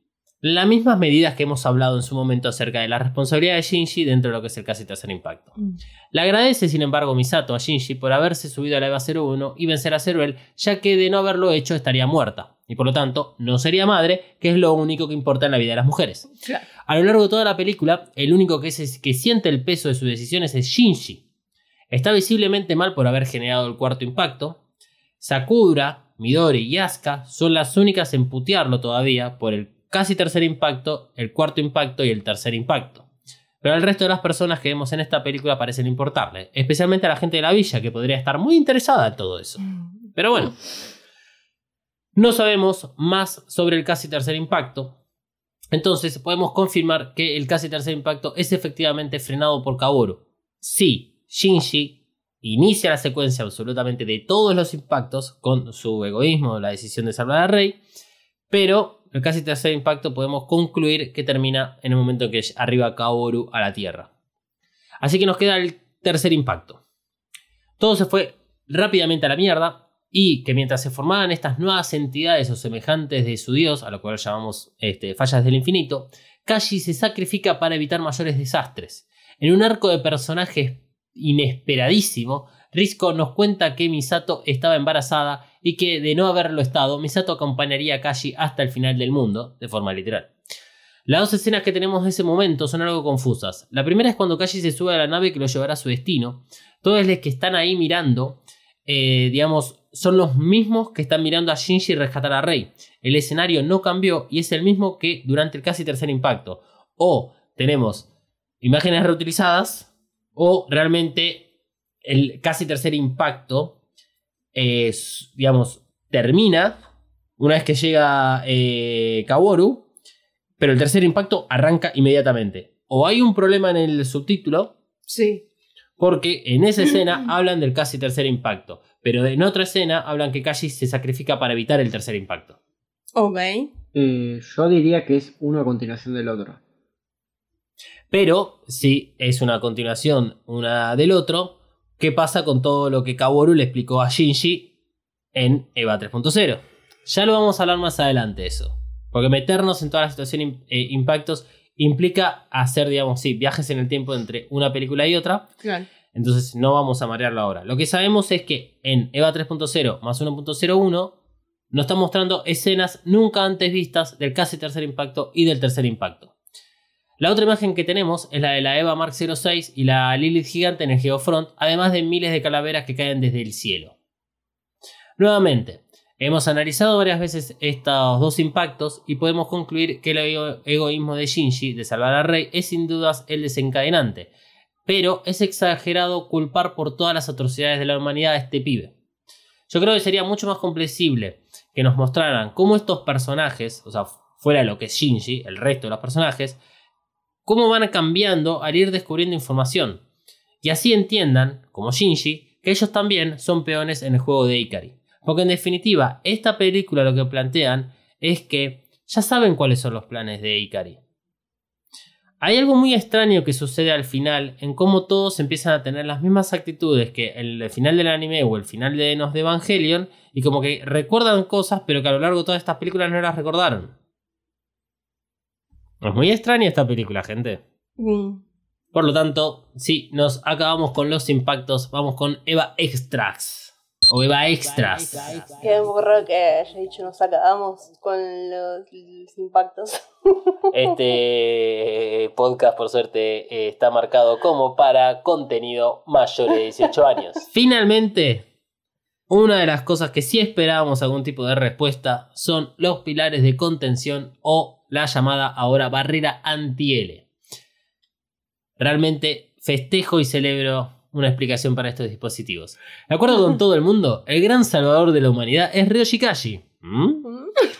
las mismas medidas que hemos hablado en su momento acerca de la responsabilidad de Shinji dentro de lo que es el casi tercer impacto. Le agradece, sin embargo, Misato a Shinji por haberse subido a la EVA 01 y vencer a Ceruel, ya que de no haberlo hecho estaría muerta. Y por lo tanto, no sería madre, que es lo único que importa en la vida de las mujeres. Claro. A lo largo de toda la película, el único que, es, que siente el peso de sus decisiones es Shinji. Está visiblemente mal por haber generado el cuarto impacto. Sakura, Midori y Asuka son las únicas en putearlo todavía por el casi tercer impacto, el cuarto impacto y el tercer impacto. Pero al resto de las personas que vemos en esta película parecen importarle, especialmente a la gente de la villa que podría estar muy interesada en todo eso. Pero bueno, no sabemos más sobre el casi tercer impacto. Entonces podemos confirmar que el casi tercer impacto es efectivamente frenado por Kaworu. Sí, Shinji inicia la secuencia absolutamente de todos los impactos con su egoísmo, la decisión de salvar a Rey, pero el casi tercer impacto podemos concluir que termina en el momento en que arriba Kaoru a la Tierra. Así que nos queda el tercer impacto. Todo se fue rápidamente a la mierda y que mientras se formaban estas nuevas entidades o semejantes de su dios, a lo cual llamamos este, fallas del infinito, Kashi se sacrifica para evitar mayores desastres. En un arco de personajes inesperadísimo, Risco nos cuenta que Misato estaba embarazada y que de no haberlo estado, Misato acompañaría a Kashi hasta el final del mundo, de forma literal. Las dos escenas que tenemos de ese momento son algo confusas. La primera es cuando Kashi se sube a la nave que lo llevará a su destino. Todos los que están ahí mirando, eh, digamos, son los mismos que están mirando a Shinji rescatar a Rei. El escenario no cambió y es el mismo que durante el casi tercer impacto. O tenemos imágenes reutilizadas o realmente el casi tercer impacto, es, digamos, termina una vez que llega eh, Kaworu, pero el tercer impacto arranca inmediatamente. O hay un problema en el subtítulo, Sí. Porque en esa escena hablan del casi tercer impacto, pero en otra escena hablan que Kashi se sacrifica para evitar el tercer impacto. Ok. Eh, yo diría que es uno a continuación del otro. Pero si es una continuación una del otro, ¿qué pasa con todo lo que Kaworu le explicó a Shinji en EVA 3.0? Ya lo vamos a hablar más adelante eso. Porque meternos en toda la situación eh, impactos implica hacer, digamos, sí, viajes en el tiempo entre una película y otra. Claro. Entonces no vamos a marearlo ahora. Lo que sabemos es que en EVA 3.0 más 1.01 nos está mostrando escenas nunca antes vistas del casi tercer impacto y del tercer impacto. La otra imagen que tenemos es la de la EVA Mark 06 y la Lilith gigante en el Geofront, además de miles de calaveras que caen desde el cielo. Nuevamente, hemos analizado varias veces estos dos impactos y podemos concluir que el ego- egoísmo de Shinji de salvar a Rey es sin dudas el desencadenante, pero es exagerado culpar por todas las atrocidades de la humanidad a este pibe. Yo creo que sería mucho más comprensible que nos mostraran cómo estos personajes, o sea, fuera lo que es Shinji, el resto de los personajes, cómo van cambiando al ir descubriendo información. Y así entiendan, como Shinji, que ellos también son peones en el juego de Ikari. Porque en definitiva, esta película lo que plantean es que ya saben cuáles son los planes de Ikari. Hay algo muy extraño que sucede al final en cómo todos empiezan a tener las mismas actitudes que el final del anime o el final de Nos de Evangelion y como que recuerdan cosas pero que a lo largo de todas estas películas no las recordaron. Es muy extraña esta película, gente. Mm. Por lo tanto, sí, nos acabamos con los impactos. Vamos con Eva Extras. O Eva Extras. Poco raro que haya dicho nos acabamos con los, los impactos. Este podcast, por suerte, eh, está marcado como para contenido mayor de 18 años. Finalmente, una de las cosas que sí esperábamos algún tipo de respuesta son los pilares de contención o la llamada ahora barrera anti-L. Realmente festejo y celebro una explicación para estos dispositivos. De acuerdo con todo el mundo, el gran salvador de la humanidad es Ryoshi Kashi. ¿Mm?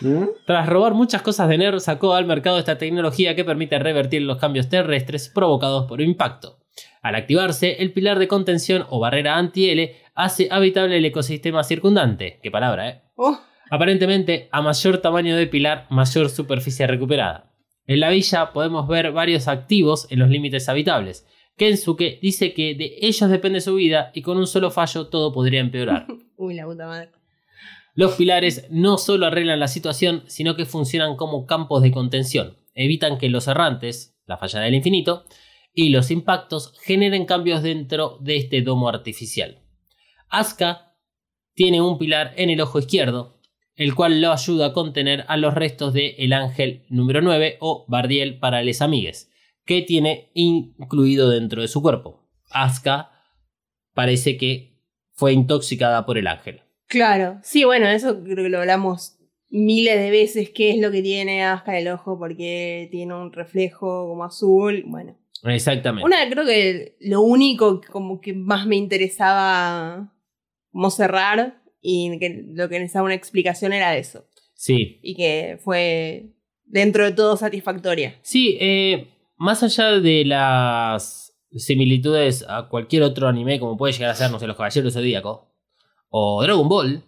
¿Mm? Tras robar muchas cosas de NERV, sacó al mercado esta tecnología que permite revertir los cambios terrestres provocados por impacto. Al activarse, el pilar de contención o barrera anti-L hace habitable el ecosistema circundante. Qué palabra, ¿eh? Oh, Aparentemente, a mayor tamaño de pilar, mayor superficie recuperada. En la villa podemos ver varios activos en los límites habitables. Kensuke dice que de ellos depende su vida y con un solo fallo todo podría empeorar. uy, la puta madre. Los pilares no solo arreglan la situación, sino que funcionan como campos de contención. Evitan que los errantes, la falla del infinito, y los impactos generen cambios dentro de este domo artificial. Asuka tiene un pilar en el ojo izquierdo, el cual lo ayuda a contener a los restos de el ángel número 9 o Bardiel para les amigues, que tiene incluido dentro de su cuerpo. Asuka parece que fue intoxicada por el ángel. Claro, sí, bueno, eso creo que lo hablamos miles de veces, qué es lo que tiene Aska en el ojo, porque tiene un reflejo como azul, bueno. Exactamente. Una, creo que lo único que como que más me interesaba como cerrar y que lo que necesitaba una explicación era eso. Sí. Y que fue dentro de todo satisfactoria. Sí, eh, más allá de las similitudes a cualquier otro anime, como puede llegar a ser, no sé, Los Caballeros Zodíaco o Dragon Ball,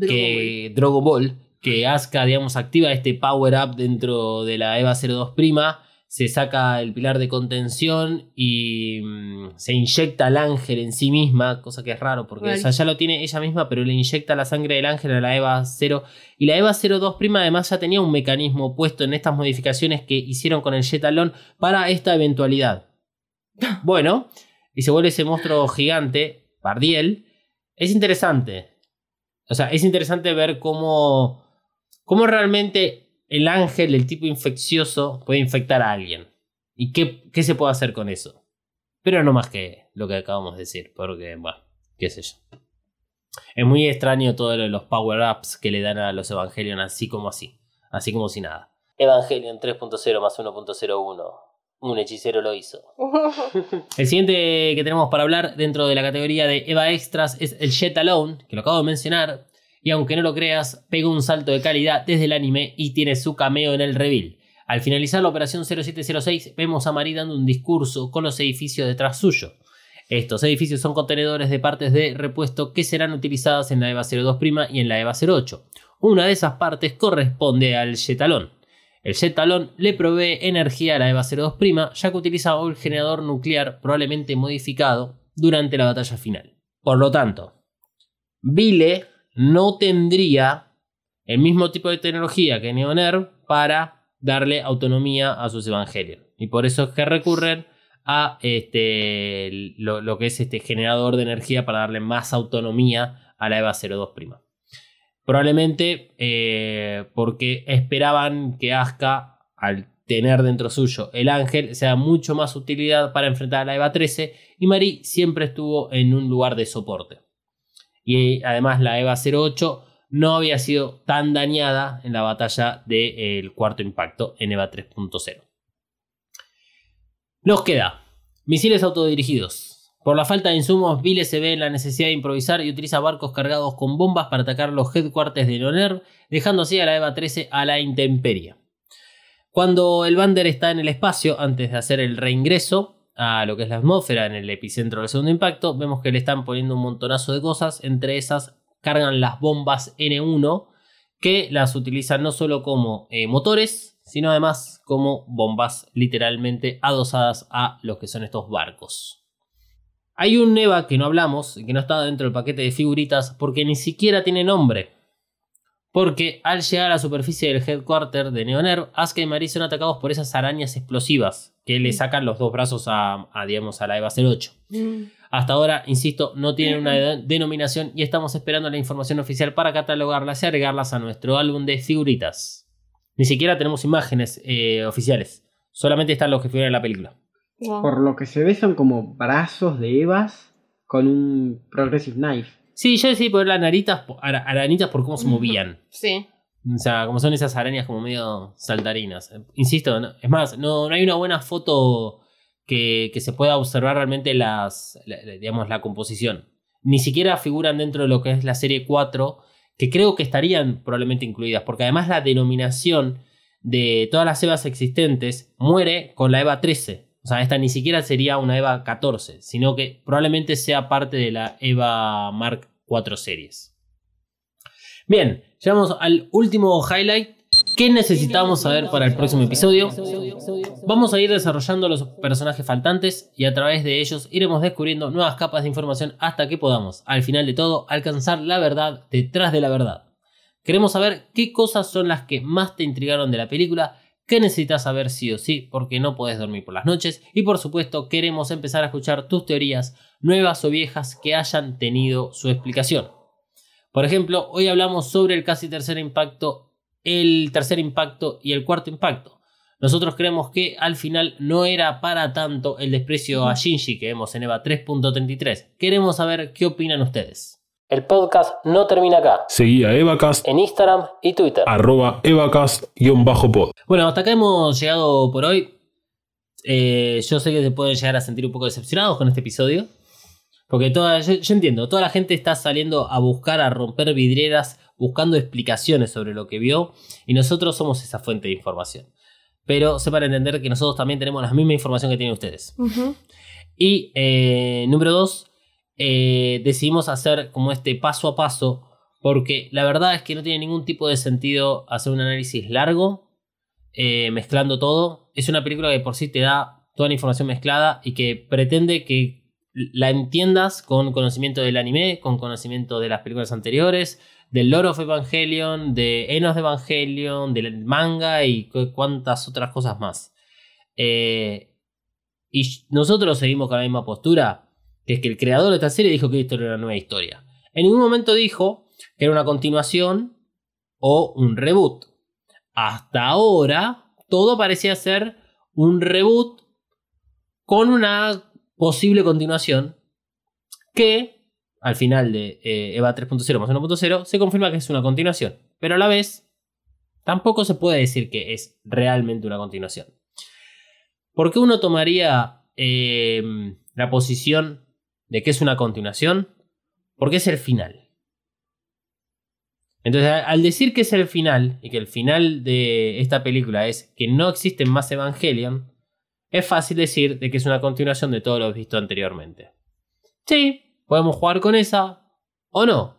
que Dragon Ball, que Asuka, digamos, activa este power up dentro de la EVA 02 prima, se saca el pilar de contención y mm, se inyecta al ángel en sí misma, cosa que es raro porque o sea, ya lo tiene ella misma, pero le inyecta la sangre del ángel a la EVA 0 y la EVA 02 prima además ya tenía un mecanismo puesto en estas modificaciones que hicieron con el Jetalón para esta eventualidad. Bueno, y se vuelve ese monstruo gigante, Bardiel. Es interesante. O sea, es interesante ver cómo, cómo realmente el ángel, el tipo infeccioso, puede infectar a alguien. Y qué, qué se puede hacer con eso. Pero no más que lo que acabamos de decir, porque, bueno, qué sé yo. Es muy extraño todo lo de los power-ups que le dan a los Evangelion así como así. Así como si nada. Evangelion 3.0 más 1.01. Un hechicero lo hizo. El siguiente que tenemos para hablar dentro de la categoría de Eva Extras es el Jet Alone, que lo acabo de mencionar. Y aunque no lo creas, pegó un salto de calidad desde el anime y tiene su cameo en el reveal. Al finalizar la operación 0706, vemos a Mari dando un discurso con los edificios detrás suyo. Estos edificios son contenedores de partes de repuesto que serán utilizadas en la EVA 02' y en la EVA 08. Una de esas partes corresponde al Jetalón. El Jetalón le provee energía a la EVA 02', ya que utiliza un generador nuclear probablemente modificado durante la batalla final. Por lo tanto, Vile no tendría el mismo tipo de tecnología que Neoner para darle autonomía a sus Evangelion. Y por eso es que recurren a este, lo, que es este generador de energía para darle más autonomía a la EVA 02'. Probablemente eh, porque esperaban que Asuka, al tener dentro suyo el ángel, sea mucho más utilidad para enfrentar a la EVA 13 y Marie siempre estuvo en un lugar de soporte. Y además la EVA 08 no había sido tan dañada en la batalla del cuarto impacto en EVA 3.0. Nos queda misiles autodirigidos. Por la falta de insumos, Vile se ve en la necesidad de improvisar y utiliza barcos cargados con bombas para atacar los headquarters de Loner, dejando así a la EVA 13 a la intemperie. Cuando el Bander está en el espacio, antes de hacer el reingreso a lo que es la atmósfera en el epicentro del segundo impacto, vemos que le están poniendo un montonazo de cosas, entre esas cargan las bombas N1, que las utilizan no solo como eh, motores, sino además como bombas literalmente adosadas a los que son estos barcos. Hay un Neva que no hablamos, que no está dentro del paquete de figuritas, porque ni siquiera tiene nombre. Porque al llegar a la superficie del headquarter de Neoner, Asuka y Marie son atacados por esas arañas explosivas que le sacan los dos brazos a, digamos, a la EVA 08. Mm. Hasta ahora, insisto, no tienen una denominación y estamos esperando la información oficial para catalogarlas y agregarlas a nuestro álbum de figuritas. Ni siquiera tenemos imágenes eh, oficiales, solamente están los que figuran en la película. Por lo que se ve son como brazos de Evas con un Progressive Knife. Sí, yo decía por las naritas, aranitas por cómo se movían. Sí. O sea, como son esas arañas como medio saltarinas. Insisto, es más, no, no hay una buena foto que, que, se pueda observar realmente las, digamos, la composición. Ni siquiera figuran dentro de lo que es la serie 4, que creo que estarían probablemente incluidas, porque además la denominación de todas las EVAs existentes muere con la EVA 13. O sea, esta ni siquiera sería una EVA 14, sino que probablemente sea parte de la EVA Mark 4 series. Bien, llegamos al último highlight. ¿Qué necesitamos saber para el próximo episodio? Vamos a ir desarrollando los personajes faltantes y a través de ellos iremos descubriendo nuevas capas de información hasta que podamos, al final de todo, alcanzar la verdad detrás de la verdad. Queremos saber qué cosas son las que más te intrigaron de la película que necesitas saber sí o sí porque no puedes dormir por las noches y por supuesto queremos empezar a escuchar tus teorías nuevas o viejas que hayan tenido su explicación. Por ejemplo, hoy hablamos sobre el casi tercer impacto, el tercer impacto y el cuarto impacto. Nosotros creemos que al final no era para tanto el desprecio a Shinji que vemos en EVA 3.33. Queremos saber qué opinan ustedes. El podcast no termina acá. Seguí a Evacast en Instagram y Twitter. Arroba Evacast-pod. Bueno, hasta acá hemos llegado por hoy. Eh, yo sé que se pueden llegar a sentir un poco decepcionados con este episodio. Porque toda, yo, entiendo, toda la gente está saliendo a buscar, a romper vidrieras, buscando explicaciones sobre lo que vio. Y nosotros somos esa fuente de información. Pero sepan entender que nosotros también tenemos la misma información que tienen ustedes. Y eh, número dos, eh, decidimos hacer como este paso a paso, porque la verdad es que no tiene ningún tipo de sentido hacer un análisis largo, eh, mezclando todo. Es una película que por sí te da toda la información mezclada y que pretende que la entiendas con conocimiento del anime, con conocimiento de las películas anteriores, del Lord of Evangelion, de Enos de Evangelion, del manga y cuantas otras cosas más. Eh, y nosotros seguimos con la misma postura que es que el creador de esta serie dijo que esto era una nueva historia. En ningún momento dijo que era una continuación o un reboot. Hasta ahora, todo parecía ser un reboot con una posible continuación que al final de eh, EVA 3.0 más 1.0 se confirma que es una continuación, pero a la vez tampoco se puede decir que es realmente una continuación. ¿Por qué uno tomaría eh, la posición de qué es una continuación, porque es el final. Entonces, al decir que es el final, y que el final de esta película es que no existen más Evangelion, es fácil decir de que es una continuación de todo lo visto anteriormente. Sí, podemos jugar con esa o no.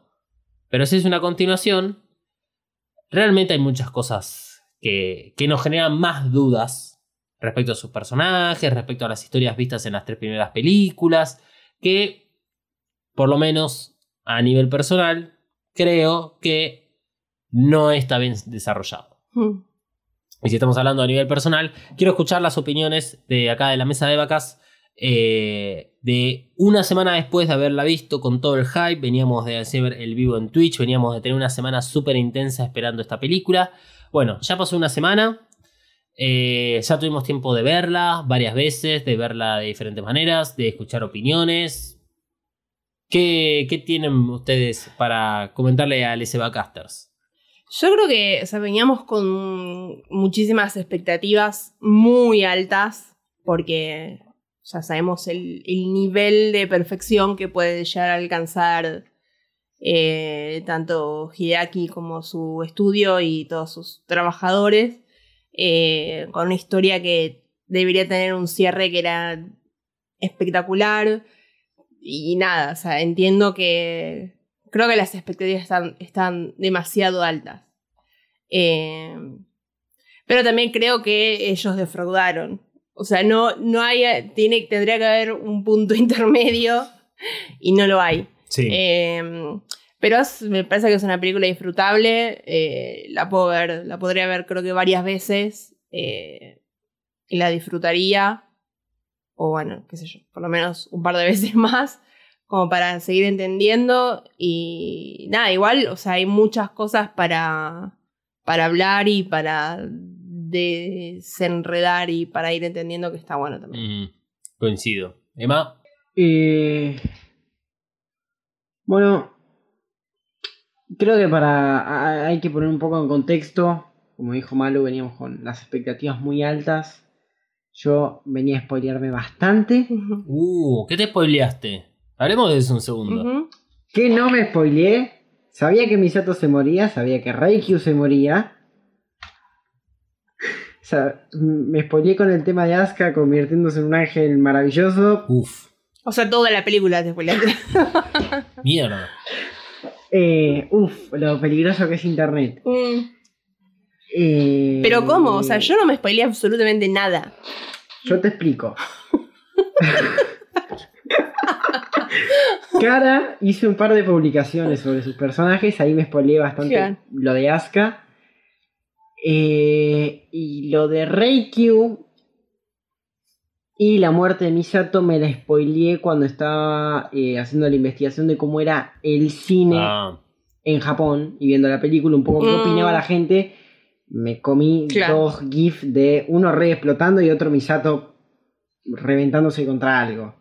Pero si es una continuación, realmente hay muchas cosas que, que nos generan más dudas respecto a sus personajes, respecto a las historias vistas en las tres primeras películas, que por lo menos a nivel personal creo que no está bien desarrollado. Mm. Y si estamos hablando a nivel personal, quiero escuchar las opiniones de acá de la mesa de vacas. eh, de una semana después de haberla visto con todo el hype, veníamos de hacer el vivo en Twitch, veníamos de tener una semana súper intensa esperando esta película. Bueno, ya pasó una semana, eh, ya tuvimos tiempo de verla varias veces, de verla de diferentes maneras, de escuchar opiniones. ¿Qué, qué tienen ustedes para comentarle a LSB Casters? Yo creo que o sea, veníamos con muchísimas expectativas muy altas, porque ya sabemos el, el nivel de perfección que puede llegar a alcanzar eh, tanto Hideaki como su estudio y todos sus trabajadores, eh, con una historia que debería tener un cierre que era espectacular. Y nada, o sea, entiendo que creo que las expectativas están, están demasiado altas. Eh, pero también creo que ellos defraudaron. O sea, no, no hay, tiene, tendría que haber un punto intermedio y no lo hay. Sí. Eh, pero es- me parece que es una película disfrutable. eh, la puedo ver, la podría ver creo que varias veces. eh, y la disfrutaría. O bueno, qué sé yo, por lo menos un par de veces más. Como para seguir entendiendo. Y nada, igual, o sea, hay muchas cosas para, para hablar y para desenredar y para ir entendiendo que está bueno también. Mm, coincido. Emma, Eh, bueno, creo que para a- hay que poner un poco en contexto. Como dijo Malu, veníamos con las expectativas muy altas. Yo venía a spoilearme bastante. Uh, ¿qué te spoileaste? Hablemos de eso un segundo. Ujú. Que no me spoileé. Sabía que Misato se moría, sabía que Raikyu se moría. O sea, me spoileé con el tema de Asuka convirtiéndose en un ángel maravilloso. Uf, O sea, toda la película te spoileaste. mierda. Eh, uf, lo peligroso que es internet. Mm. Eh, Pero ¿cómo? O sea, yo no me spoileé absolutamente nada. Yo te explico. Cara hice un par de publicaciones sobre sus personajes, ahí me spoileé bastante lo de Asuka. Eh, y lo de Reikyu y la muerte de Misato me la spoileé cuando estaba eh, haciendo la investigación de cómo era el cine Ah, en Japón y viendo la película, un poco qué Mm. opinaba la gente. Me comí Claro. dos GIFs de uno re explotando y otro Misato reventándose contra algo.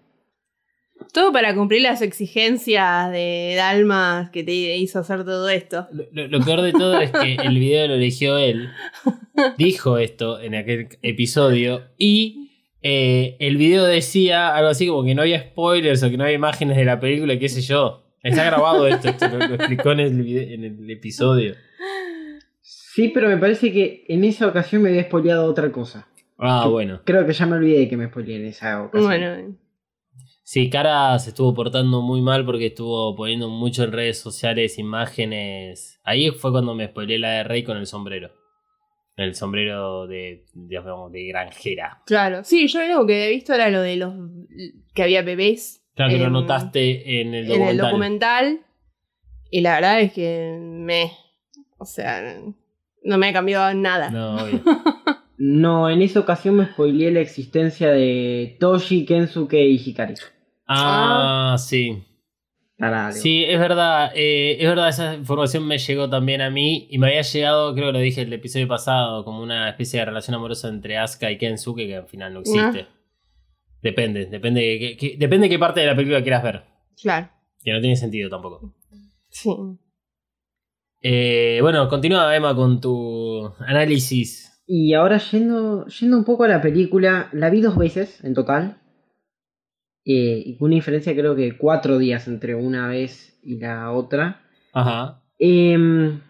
Todo para cumplir las exigencias de Dalmas que te hizo hacer todo esto. lo, lo- lo peor de todo es que el video lo eligió él. Dijo esto en aquel episodio. Y eh, el video decía algo así como que no había spoilers o que no había imágenes de la película, qué sé yo. Está grabado esto, esto lo, lo explicó en el, vide- en el episodio. Sí, pero me parece que en esa ocasión me había spoileado otra cosa. Ah, bueno. Creo que ya me olvidé que me spoileé en esa ocasión. Bueno, Sí, Cara se estuvo portando muy mal porque estuvo poniendo mucho en redes sociales imágenes. Ahí fue cuando me spoileé la de Rey con el sombrero. El sombrero de, digamos, de granjera. claro. Sí, yo lo único que he visto era lo de los que había bebés Claro que lo En- notaste en el en documental. el documental. Y la verdad es que me. O sea, no me ha cambiado nada. No, obvio. No, en esa ocasión me spoileé la existencia de Toshi, Kensuke y Hikari. Ah, sí. Tarado. Sí, es verdad. eh, es verdad, esa información me llegó también a mí. Y me había llegado, creo que lo dije el episodio pasado, como una especie de relación amorosa entre Asuka y Kensuke que al final no existe. Depende, depende de qué, qué- depende de qué parte de la película quieras ver. Claro. Que no tiene sentido tampoco. Sí. Eh, bueno, continúa Emma con tu análisis. Y ahora yendo, yendo un poco a la película, la vi dos veces en total. Eh, y con una diferencia creo que cuatro días entre una vez y la otra. Ajá. Em,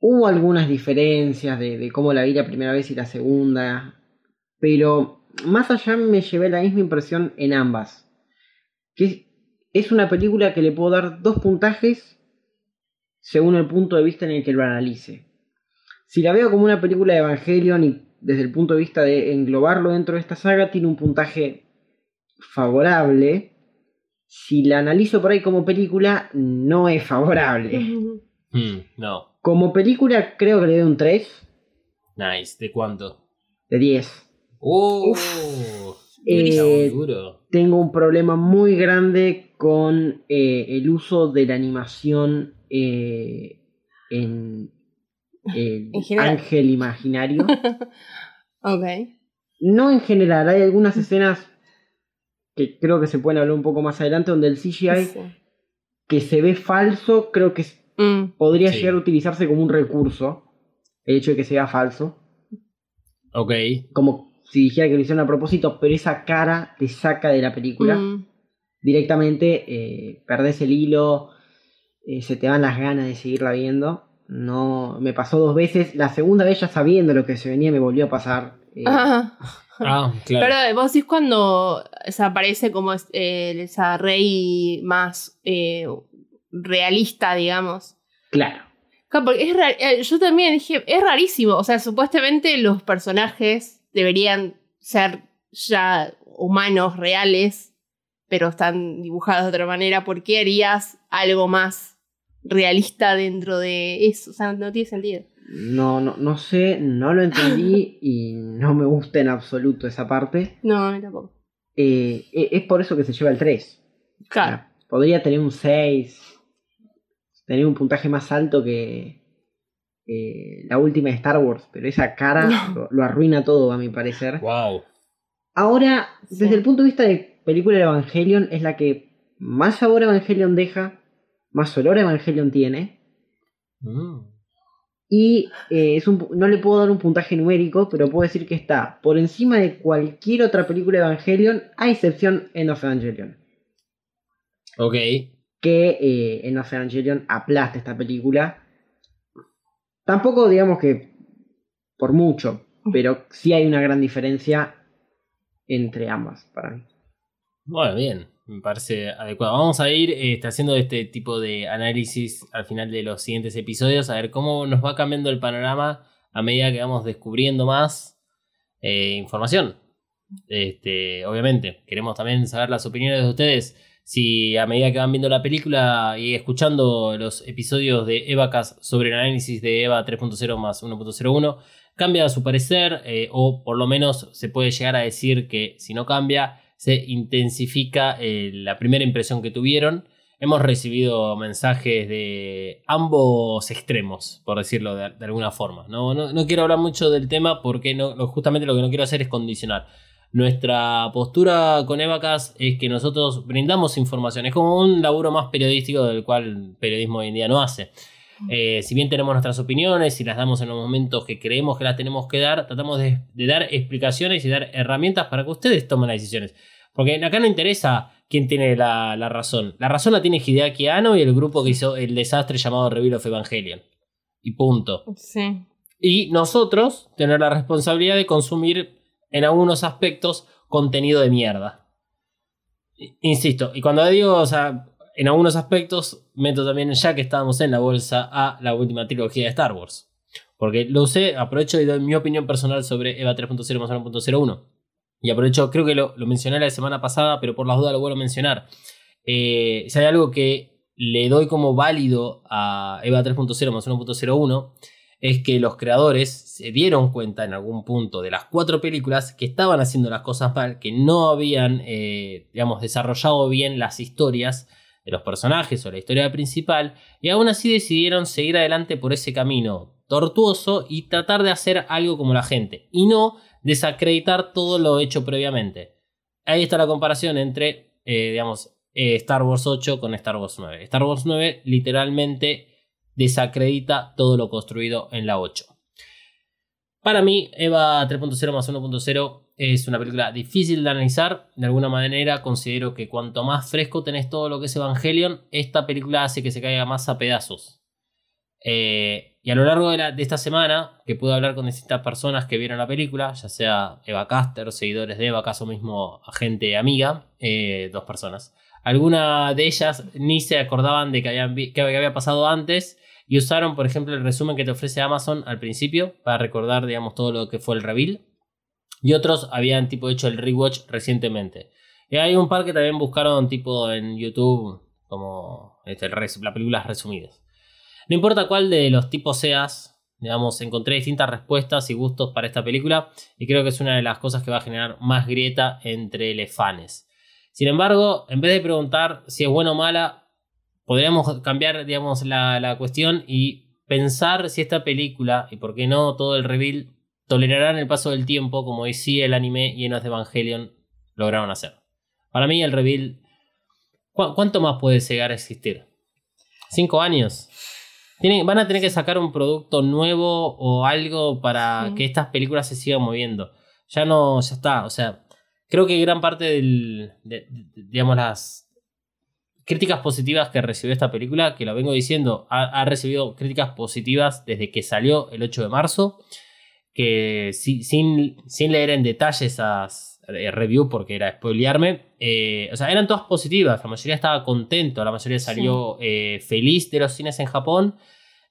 hubo algunas diferencias de, de cómo la vi la primera vez y la segunda. Pero más allá me llevé la misma impresión en ambas. que es una película que le puedo dar dos puntajes según el punto de vista en el que lo analice. Si la veo como una película de Evangelion y desde el punto de vista de englobarlo dentro de esta saga, tiene un puntaje favorable. Si la analizo por ahí como película, no es favorable. Hmm, no. Como película, creo que le doy un 3 Nice. ¿De cuánto? de 10. ¡Uh! Eh, duro. tengo un problema muy grande con eh, el uso de la animación eh, en el En general. ángel imaginario. Ok. No en general, hay algunas escenas que creo que se pueden hablar un poco más adelante donde el CGI Sí. que se ve falso creo que Mm, podría Sí. llegar a utilizarse como un recurso. El hecho de que se vea falso. Ok. Como si dijera que lo hicieron a propósito, pero esa cara te saca de la película. mm. directamente eh, perdés el hilo, eh, se te van las ganas de seguirla viendo. No, me pasó dos veces. La segunda vez ya sabiendo lo que se venía me volvió a pasar. eh, Ah. Ah, claro. Pero vos decís cuando se aparece como eh, esa rey más eh, realista, digamos. Claro. Claro, porque es eh, yo también dije, es rarísimo. O sea, supuestamente los personajes deberían ser ya humanos, reales, pero están dibujados de otra manera. ¿Por qué harías algo más realista dentro de eso? O sea, no tiene sentido. No, no, no sé, no lo entendí y no me gusta en absoluto esa parte. No, a mí tampoco. Eh, e- es por eso que se lleva el 3. Claro. Podría tener un 6, tener un puntaje más alto que eh, la última de Star Wars, pero esa cara No. lo, lo arruina todo, a mi parecer. Wow. Ahora, Sí. desde el punto de vista de película de Evangelion, es la que más sabor a Evangelion deja, más olor a Evangelion tiene. Mm. Y eh, es un no le puedo dar un puntaje numérico, pero puedo decir que está por encima de cualquier otra película de Evangelion, a excepción End of Evangelion. Ok. Que eh, End of Evangelion aplasta esta película. Tampoco digamos que por mucho, pero sí hay una gran diferencia entre ambas para mí. Bueno, bien. Me parece adecuado. Vamos a ir eh, haciendo este tipo de análisis al final de los siguientes episodios, a ver cómo nos va cambiando el panorama a medida que vamos descubriendo más eh, información. Este, obviamente, queremos también saber las opiniones de ustedes. Si a medida que van viendo la película y escuchando los episodios de Evacas sobre el análisis de Eva 3.0 más 1.01, cambia su parecer eh, o por lo menos se puede llegar a decir que si no cambia, se intensifica eh, la primera impresión que tuvieron. Hemos recibido mensajes de ambos extremos, por decirlo de, de alguna forma. No, no, no quiero hablar mucho del tema porque no, justamente lo que no quiero hacer es condicionar. Nuestra postura con Evacas es que nosotros brindamos información. Es como un laburo más periodístico del cual el periodismo hoy en día no hace. Eh, si bien tenemos nuestras opiniones y las damos en los momentos que creemos que las tenemos que dar, tratamos de, de dar explicaciones y dar herramientas para que ustedes tomen las decisiones. Porque acá no interesa quién tiene la, la razón. La razón la tiene Hideaki Anno y el grupo que hizo el desastre llamado Reveal of Evangelion. Y punto. Sí. Y nosotros tener la responsabilidad de consumir en algunos aspectos contenido de mierda. Insisto, y cuando digo, o sea, en algunos aspectos, meto también, ya que estábamos en la bolsa, a la última trilogía de Star Wars. Porque lo usé, aprovecho y doy mi opinión personal sobre EVA 3.0 más 1.01. Y aprovecho, creo que lo, lo mencioné la semana pasada, pero por las dudas lo vuelvo a mencionar. Eh, si hay algo que le doy como válido a EVA 3.0 más 1.01, es que los creadores se dieron cuenta en algún punto de las cuatro películas que estaban haciendo las cosas mal, que no habían, eh, digamos, desarrollado bien las historias los personajes o la historia principal, y aún así decidieron seguir adelante por ese camino tortuoso y tratar de hacer algo como la gente, y no desacreditar todo lo hecho previamente. Ahí está la comparación entre, eh, digamos, eh, Star Wars 8 con Star Wars 9. Star Wars 9 literalmente desacredita todo lo construido en la 8. Para mí, Eva 3.0 más 1.0 es una película difícil de analizar. De alguna manera, considero que cuanto más fresco tenés todo lo que es Evangelion, esta película hace que se caiga más a pedazos. Eh, y a lo largo de, esta semana, que pude hablar con distintas personas que vieron la película, ya sea Eva Caster, seguidores de Eva, caso mismo gente amiga, eh, dos personas. Algunas de ellas ni se acordaban de que había pasado antes y usaron, por ejemplo, el resumen que te ofrece Amazon al principio para recordar, digamos, todo lo que fue el reveal. Y otros habían tipo hecho el rewatch recientemente. Y hay un par que también buscaron tipo en YouTube como este, las películas resumidas. No importa cuál de los tipos seas, digamos, encontré distintas respuestas y gustos para esta película y creo que es una de las cosas que va a generar más grieta entre los. Sin embargo, en vez de preguntar si es buena o mala, podríamos cambiar, digamos, la, la cuestión y pensar si esta película, y por qué no todo el reveal, tolerarán el paso del tiempo como sí el anime y Enos de Evangelion lograron hacer. Para mí el reveal... ¿cu- ¿Cuánto más puede llegar a existir? ¿Cinco años? Tienen, van a tener que sacar un producto nuevo o algo para Sí. que estas películas se sigan moviendo. Ya no, ya está. O sea, creo que gran parte del, de- de- digamos, las críticas positivas que recibió esta película, que lo vengo diciendo, ha, ha recibido críticas positivas desde que salió el 8 de marzo, que si- sin, sin leer en detalle esas eh, reviews, porque era spoilearme, eh, o sea, eran todas positivas, la mayoría estaba contento, la mayoría salió eh, feliz de los cines en Japón.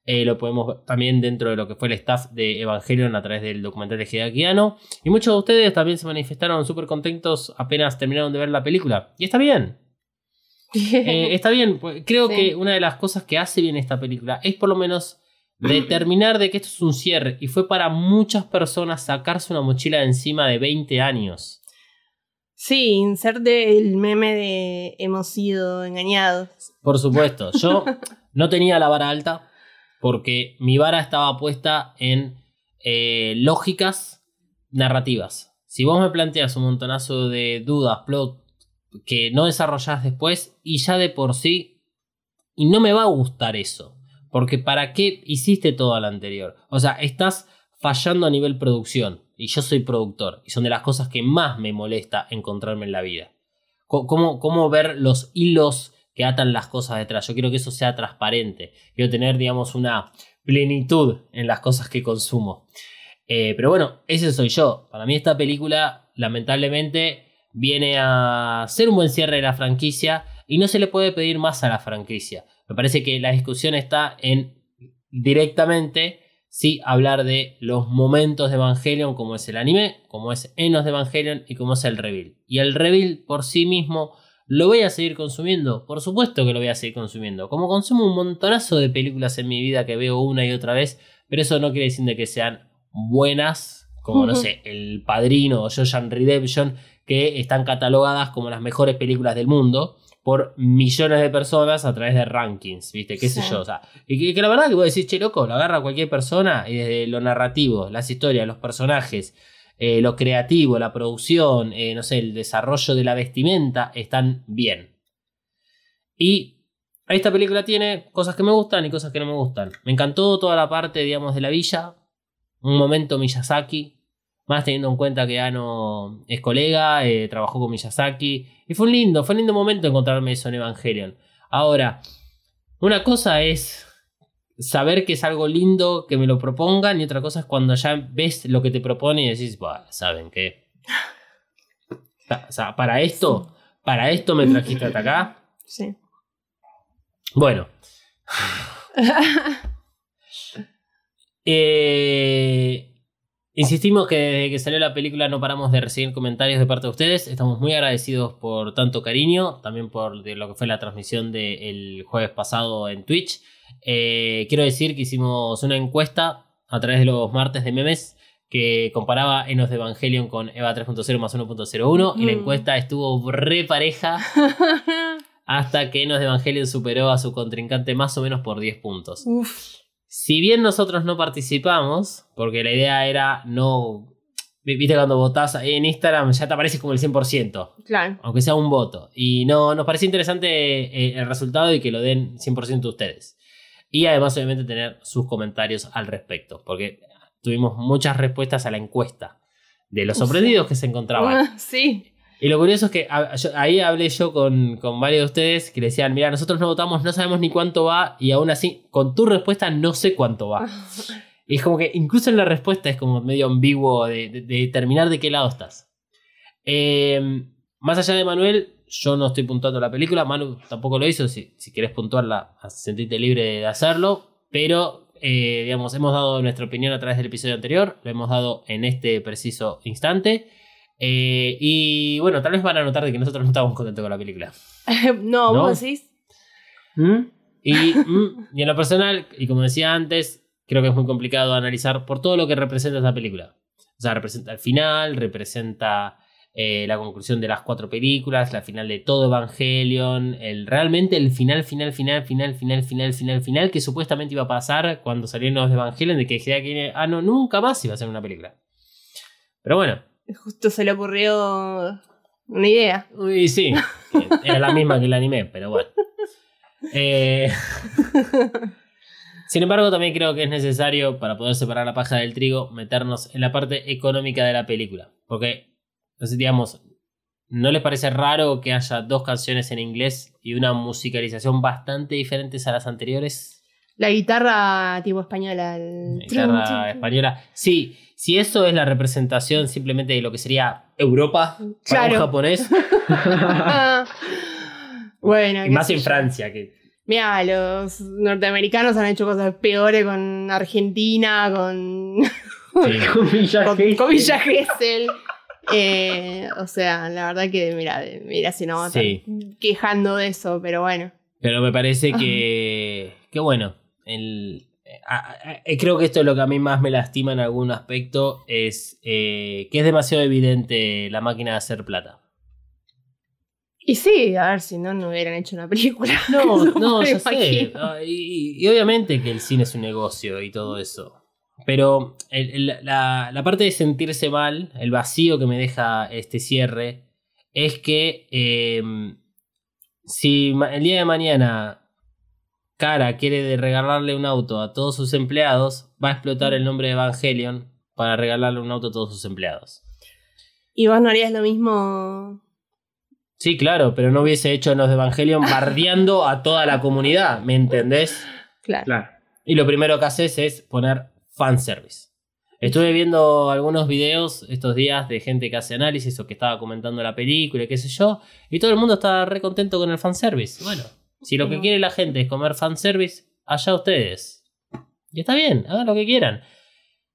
Eh, lo podemos ver también dentro de lo que fue el staff de Evangelion a través del documental de Hideaki Anno. Y muchos de ustedes también se manifestaron súper contentos apenas terminaron de ver la película. Y está bien. Eh, está bien. pues, Creo Sí. que una de las cosas que hace bien esta película es por lo menos determinar de que esto es un cierre. Y fue para muchas personas sacarse una mochila de encima de 20 años. Sí, inserte el meme de hemos sido engañados. Por supuesto. Yo no tenía la vara alta porque mi vara estaba puesta en eh, lógicas narrativas. Si vos me planteas un montonazo de dudas, plot que no desarrollás después y ya de por sí y no me va a gustar eso. Porque ¿para qué hiciste todo lo anterior? O sea, estás fallando a nivel producción. Y yo soy productor. Y son de las cosas que más me molesta encontrarme en la vida. ¿Cómo, cómo ver los hilos que atan las cosas detrás? Yo quiero que eso sea transparente. Quiero tener, digamos, una plenitud en las cosas que consumo. Eh, pero bueno, ese soy yo. Para mí esta película, lamentablemente, viene a ser un buen cierre de la franquicia y no se le puede pedir más a la franquicia. Me parece que la discusión está en directamente sí hablar de los momentos de Evangelion como es el anime, como es Enos de Evangelion y como es el reveal. Y el reveal por sí mismo lo voy a seguir consumiendo, por supuesto que lo voy a seguir consumiendo. Como consumo un montonazo de películas en mi vida que veo una y otra vez, pero eso no quiere decir de que sean buenas, como no sé, El Padrino o Jojan Redemption, que están catalogadas como las mejores películas del mundo por millones de personas a través de rankings, ¿viste? ¿Qué sé Sí. yo? O sea, y que, que la verdad que voy a decir, che, loco, lo agarra cualquier persona y desde lo narrativo, las historias, los personajes, eh, lo creativo, la producción, eh, no sé, el desarrollo de la vestimenta, están bien. Y esta película tiene cosas que me gustan y cosas que no me gustan. Me encantó toda la parte, digamos, de la villa. Un momento Miyazaki. Más teniendo en cuenta que Ano es colega, eh, trabajó con Miyazaki. Y fue un lindo, fue un lindo momento encontrarme eso en Evangelion. Ahora, una cosa es saber que es algo lindo, que me lo propongan, y otra cosa es cuando ya ves lo que te propone y decís, "Buah, ¿saben qué? O sea, para esto, para esto me trajiste hasta acá. Sí. Bueno. Eh, insistimos que desde que salió la película no paramos de recibir comentarios de parte de ustedes. Estamos muy agradecidos por tanto cariño, también por de lo que fue la transmisión del jueves pasado en Twitch. Eh, quiero decir que hicimos una encuesta a través de los martes de memes que comparaba Enos de Evangelion con Eva 3.0 más 1.01 y la Mm. encuesta estuvo re pareja hasta que Enos de Evangelion superó a su contrincante más o menos por 10 puntos. Uf. Si bien nosotros no participamos, porque la idea era no... Viste cuando votás en Instagram ya te aparece como el 100%, Claro. aunque sea un voto. Y no, nos parecía interesante eh, el resultado y que lo den 100% ustedes. Y además obviamente tener sus comentarios al respecto, porque tuvimos muchas respuestas a la encuesta de los sorprendidos que se encontraban. Sí. Y lo curioso es que a- yo- ahí hablé yo con, con varios de ustedes que le decían, mira, nosotros no votamos, no sabemos ni cuánto va, y aún así, con tu respuesta no sé cuánto va. Y es como que incluso en la respuesta es como medio ambiguo de, de- de determinar de qué lado estás. Eh, más allá de Manuel, yo no estoy puntuando la película, Manu tampoco lo hizo, si, si querés puntuarla, sentite libre de hacerlo, pero eh, digamos, hemos dado nuestra opinión a través del episodio anterior, lo hemos dado en este preciso instante. Eh, y bueno, tal vez van a notar de que nosotros no estamos contentos con la película. no, ¿No? vos decís. ¿Mm? Y, mm, y en lo personal, y como decía antes, creo que es muy complicado analizar por todo lo que representa esta película. O sea, representa el final, representa eh, la conclusión de las cuatro películas, la final de todo Evangelion, el, realmente el final, final, final, final, final, final, final, final, que supuestamente iba a pasar cuando salieron los de Evangelion, de que decía que, ah, no, nunca más iba a ser una película. Pero bueno, Justo se le ocurrió una idea. Uy, sí. Era la misma que el anime, pero bueno. Eh, Sin embargo, también creo que es necesario, para poder separar la paja del trigo, meternos en la parte económica de la película. Porque, digamos, ¿no les parece raro que haya dos canciones en inglés y una musicalización bastante diferentes a las anteriores? La guitarra tipo española. el- Guitarra española. Sí, si eso es la representación simplemente de lo que sería Europa para Claro. un japonés, Ah. bueno, y más en yo. Francia, que Mira, los norteamericanos han hecho cosas peores con Argentina, con, sí. Con Villa con, Gesell. con Villa Gesell. Eh, o sea, la verdad que, mira, mira si no Sí. estar quejando de eso, pero bueno. Pero me parece que, que bueno, el, a- creo que esto es lo que a mí más me lastima en algún aspecto, es eh, que es demasiado evidente la máquina de hacer plata. Y sí, a ver si no, no hubieran hecho una película. No, no, ya sé. Ah, Y, y obviamente que el cine es un negocio y todo eso. Pero el- el- la, la parte de sentirse mal, el vacío que me deja este cierre, es que eh, si el día de mañana Cara quiere regalarle un auto a todos sus empleados, va a explotar el nombre de Evangelion para regalarle un auto a todos sus empleados. ¿Y vos no harías lo mismo? Sí, claro, pero no hubiese hecho en los de Evangelion bardeando a toda la comunidad, ¿me entendés? Claro. Claro. Y lo primero que haces es poner fanservice. Estuve viendo algunos videos estos días de gente que hace análisis o que estaba comentando la película y qué sé yo, y todo el mundo estaba re contento con el fanservice. Bueno, si lo que quiere la gente es comer fanservice, allá ustedes. Y está bien, hagan lo que quieran.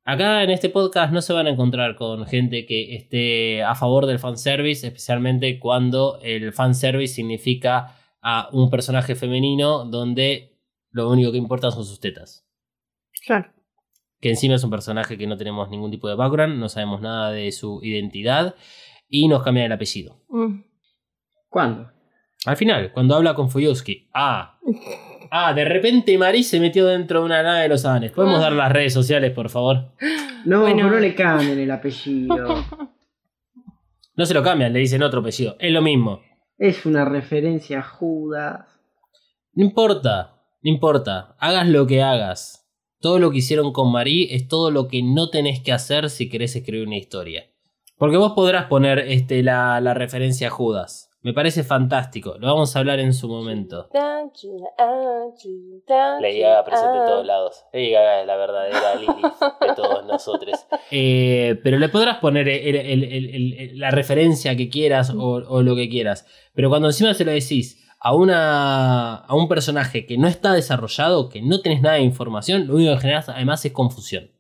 Acá en este podcast no se van a encontrar con gente que esté a favor del fanservice, especialmente cuando el fanservice significa a un personaje femenino donde lo único que importa son sus tetas. Claro. Que encima es un personaje que no tenemos ningún tipo de background, no sabemos nada de su identidad y nos cambian el apellido. Mm. ¿Cuándo? Al final, cuando habla con Fuyuski, ah, ah, de repente Mari se metió dentro de una nave de los Anes. ¿Podemos dar las redes sociales, por favor? No, Bueno. no le cambien el apellido. No se lo cambian, le dicen otro apellido. Es lo mismo. es una referencia a Judas. No importa, no importa. Hagas lo que hagas. Todo lo que hicieron con Marí es todo lo que no tenés que hacer si querés escribir una historia. Porque vos podrás poner este, la, la referencia a Judas. Me parece fantástico. Lo vamos a hablar en su momento. Lady Gaga presente en todos lados. Lady Gaga es la verdadera Lilith de todos nosotros. Eh, pero le podrás poner el- el- el- el- el- la referencia que quieras o, o lo que quieras. Pero cuando encima se lo decís a, una, a un personaje que no está desarrollado, que no tenés nada de información, lo único que generas además es confusión.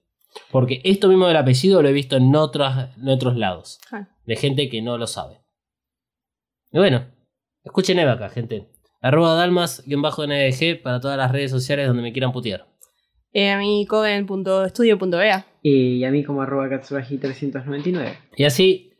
Porque esto mismo del apellido lo he visto en, otras, en otros lados. Ah. De gente que no lo sabe. Y bueno, escuchen Eva acá, gente. Arroba dalmas-ndg para todas las redes sociales donde me quieran putear. Eh, a mí coven.studio.ea. Y a mí como arroba Katsubaji 399. Y así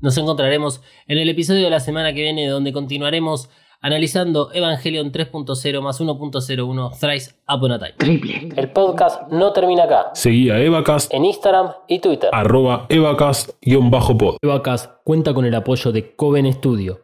nos encontraremos en el episodio de la semana que viene donde continuaremos analizando Evangelion 3.0 más 1.01 Thrice Upon a Time. Triple. El podcast no termina acá. Seguí a Evacast, En Instagram y Twitter. arroba Evacast-pod. Evacast cuenta con el apoyo de Coven Studio.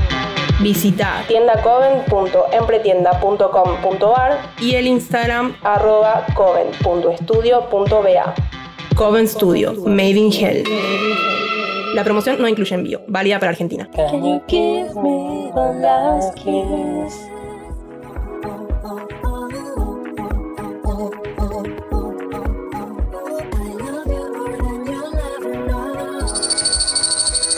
Visita tiendacoven.empretienda.com.ar y el Instagram arroba coven.estudio.ba. Coven Studio, Made in Hell. La promoción no incluye envío, válida para Argentina.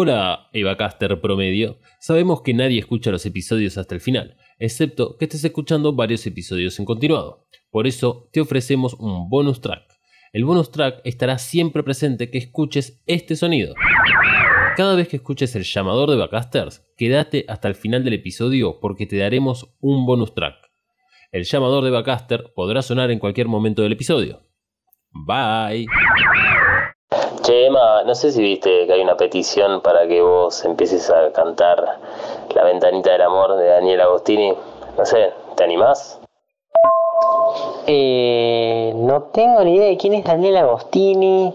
Hola, Evacaster promedio. Sabemos que nadie escucha los episodios hasta el final, excepto que estés escuchando varios episodios en continuado. Por eso te ofrecemos un bonus track. El bonus track estará siempre presente que escuches este sonido. Cada vez que escuches el llamador de Bacasters, quédate hasta el final del episodio porque te daremos un bonus track. El llamador de Bacaster podrá sonar en cualquier momento del episodio. Bye. Che, Emma, no sé si viste que hay una petición para que vos empieces a cantar La ventanita del amor de Daniel Agostini. No sé, ¿te animás? Eh, no tengo ni idea de quién es Daniel Agostini.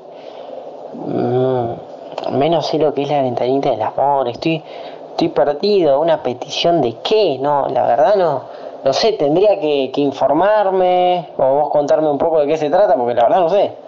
Mm, menos sé lo que es la ventanita del amor. Estoy, estoy perdido. ¿Una petición de qué? No, la verdad no. No sé, tendría que, que informarme o vos contarme un poco de qué se trata, porque la verdad no sé.